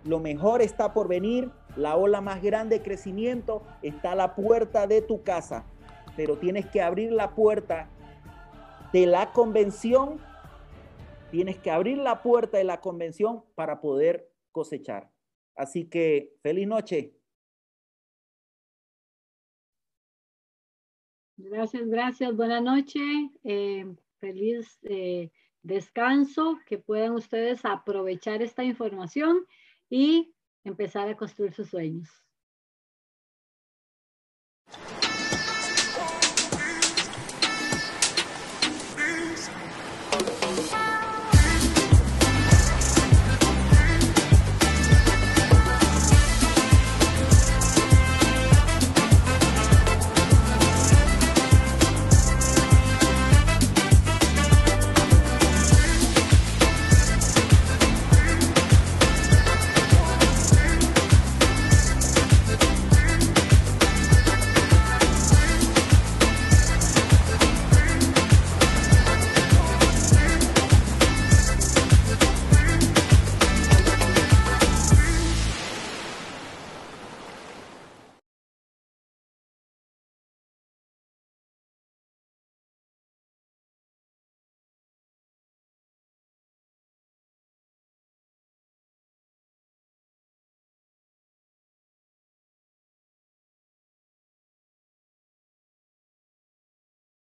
lo mejor está por venir, la ola más grande de crecimiento está a la puerta de tu casa, pero tienes que abrir la puerta de la convención, tienes que abrir la puerta de la convención para poder cosechar. Así que feliz noche. Gracias, gracias. Buenas noches. Eh, feliz eh, descanso. Que puedan ustedes aprovechar esta información y empezar a construir sus sueños.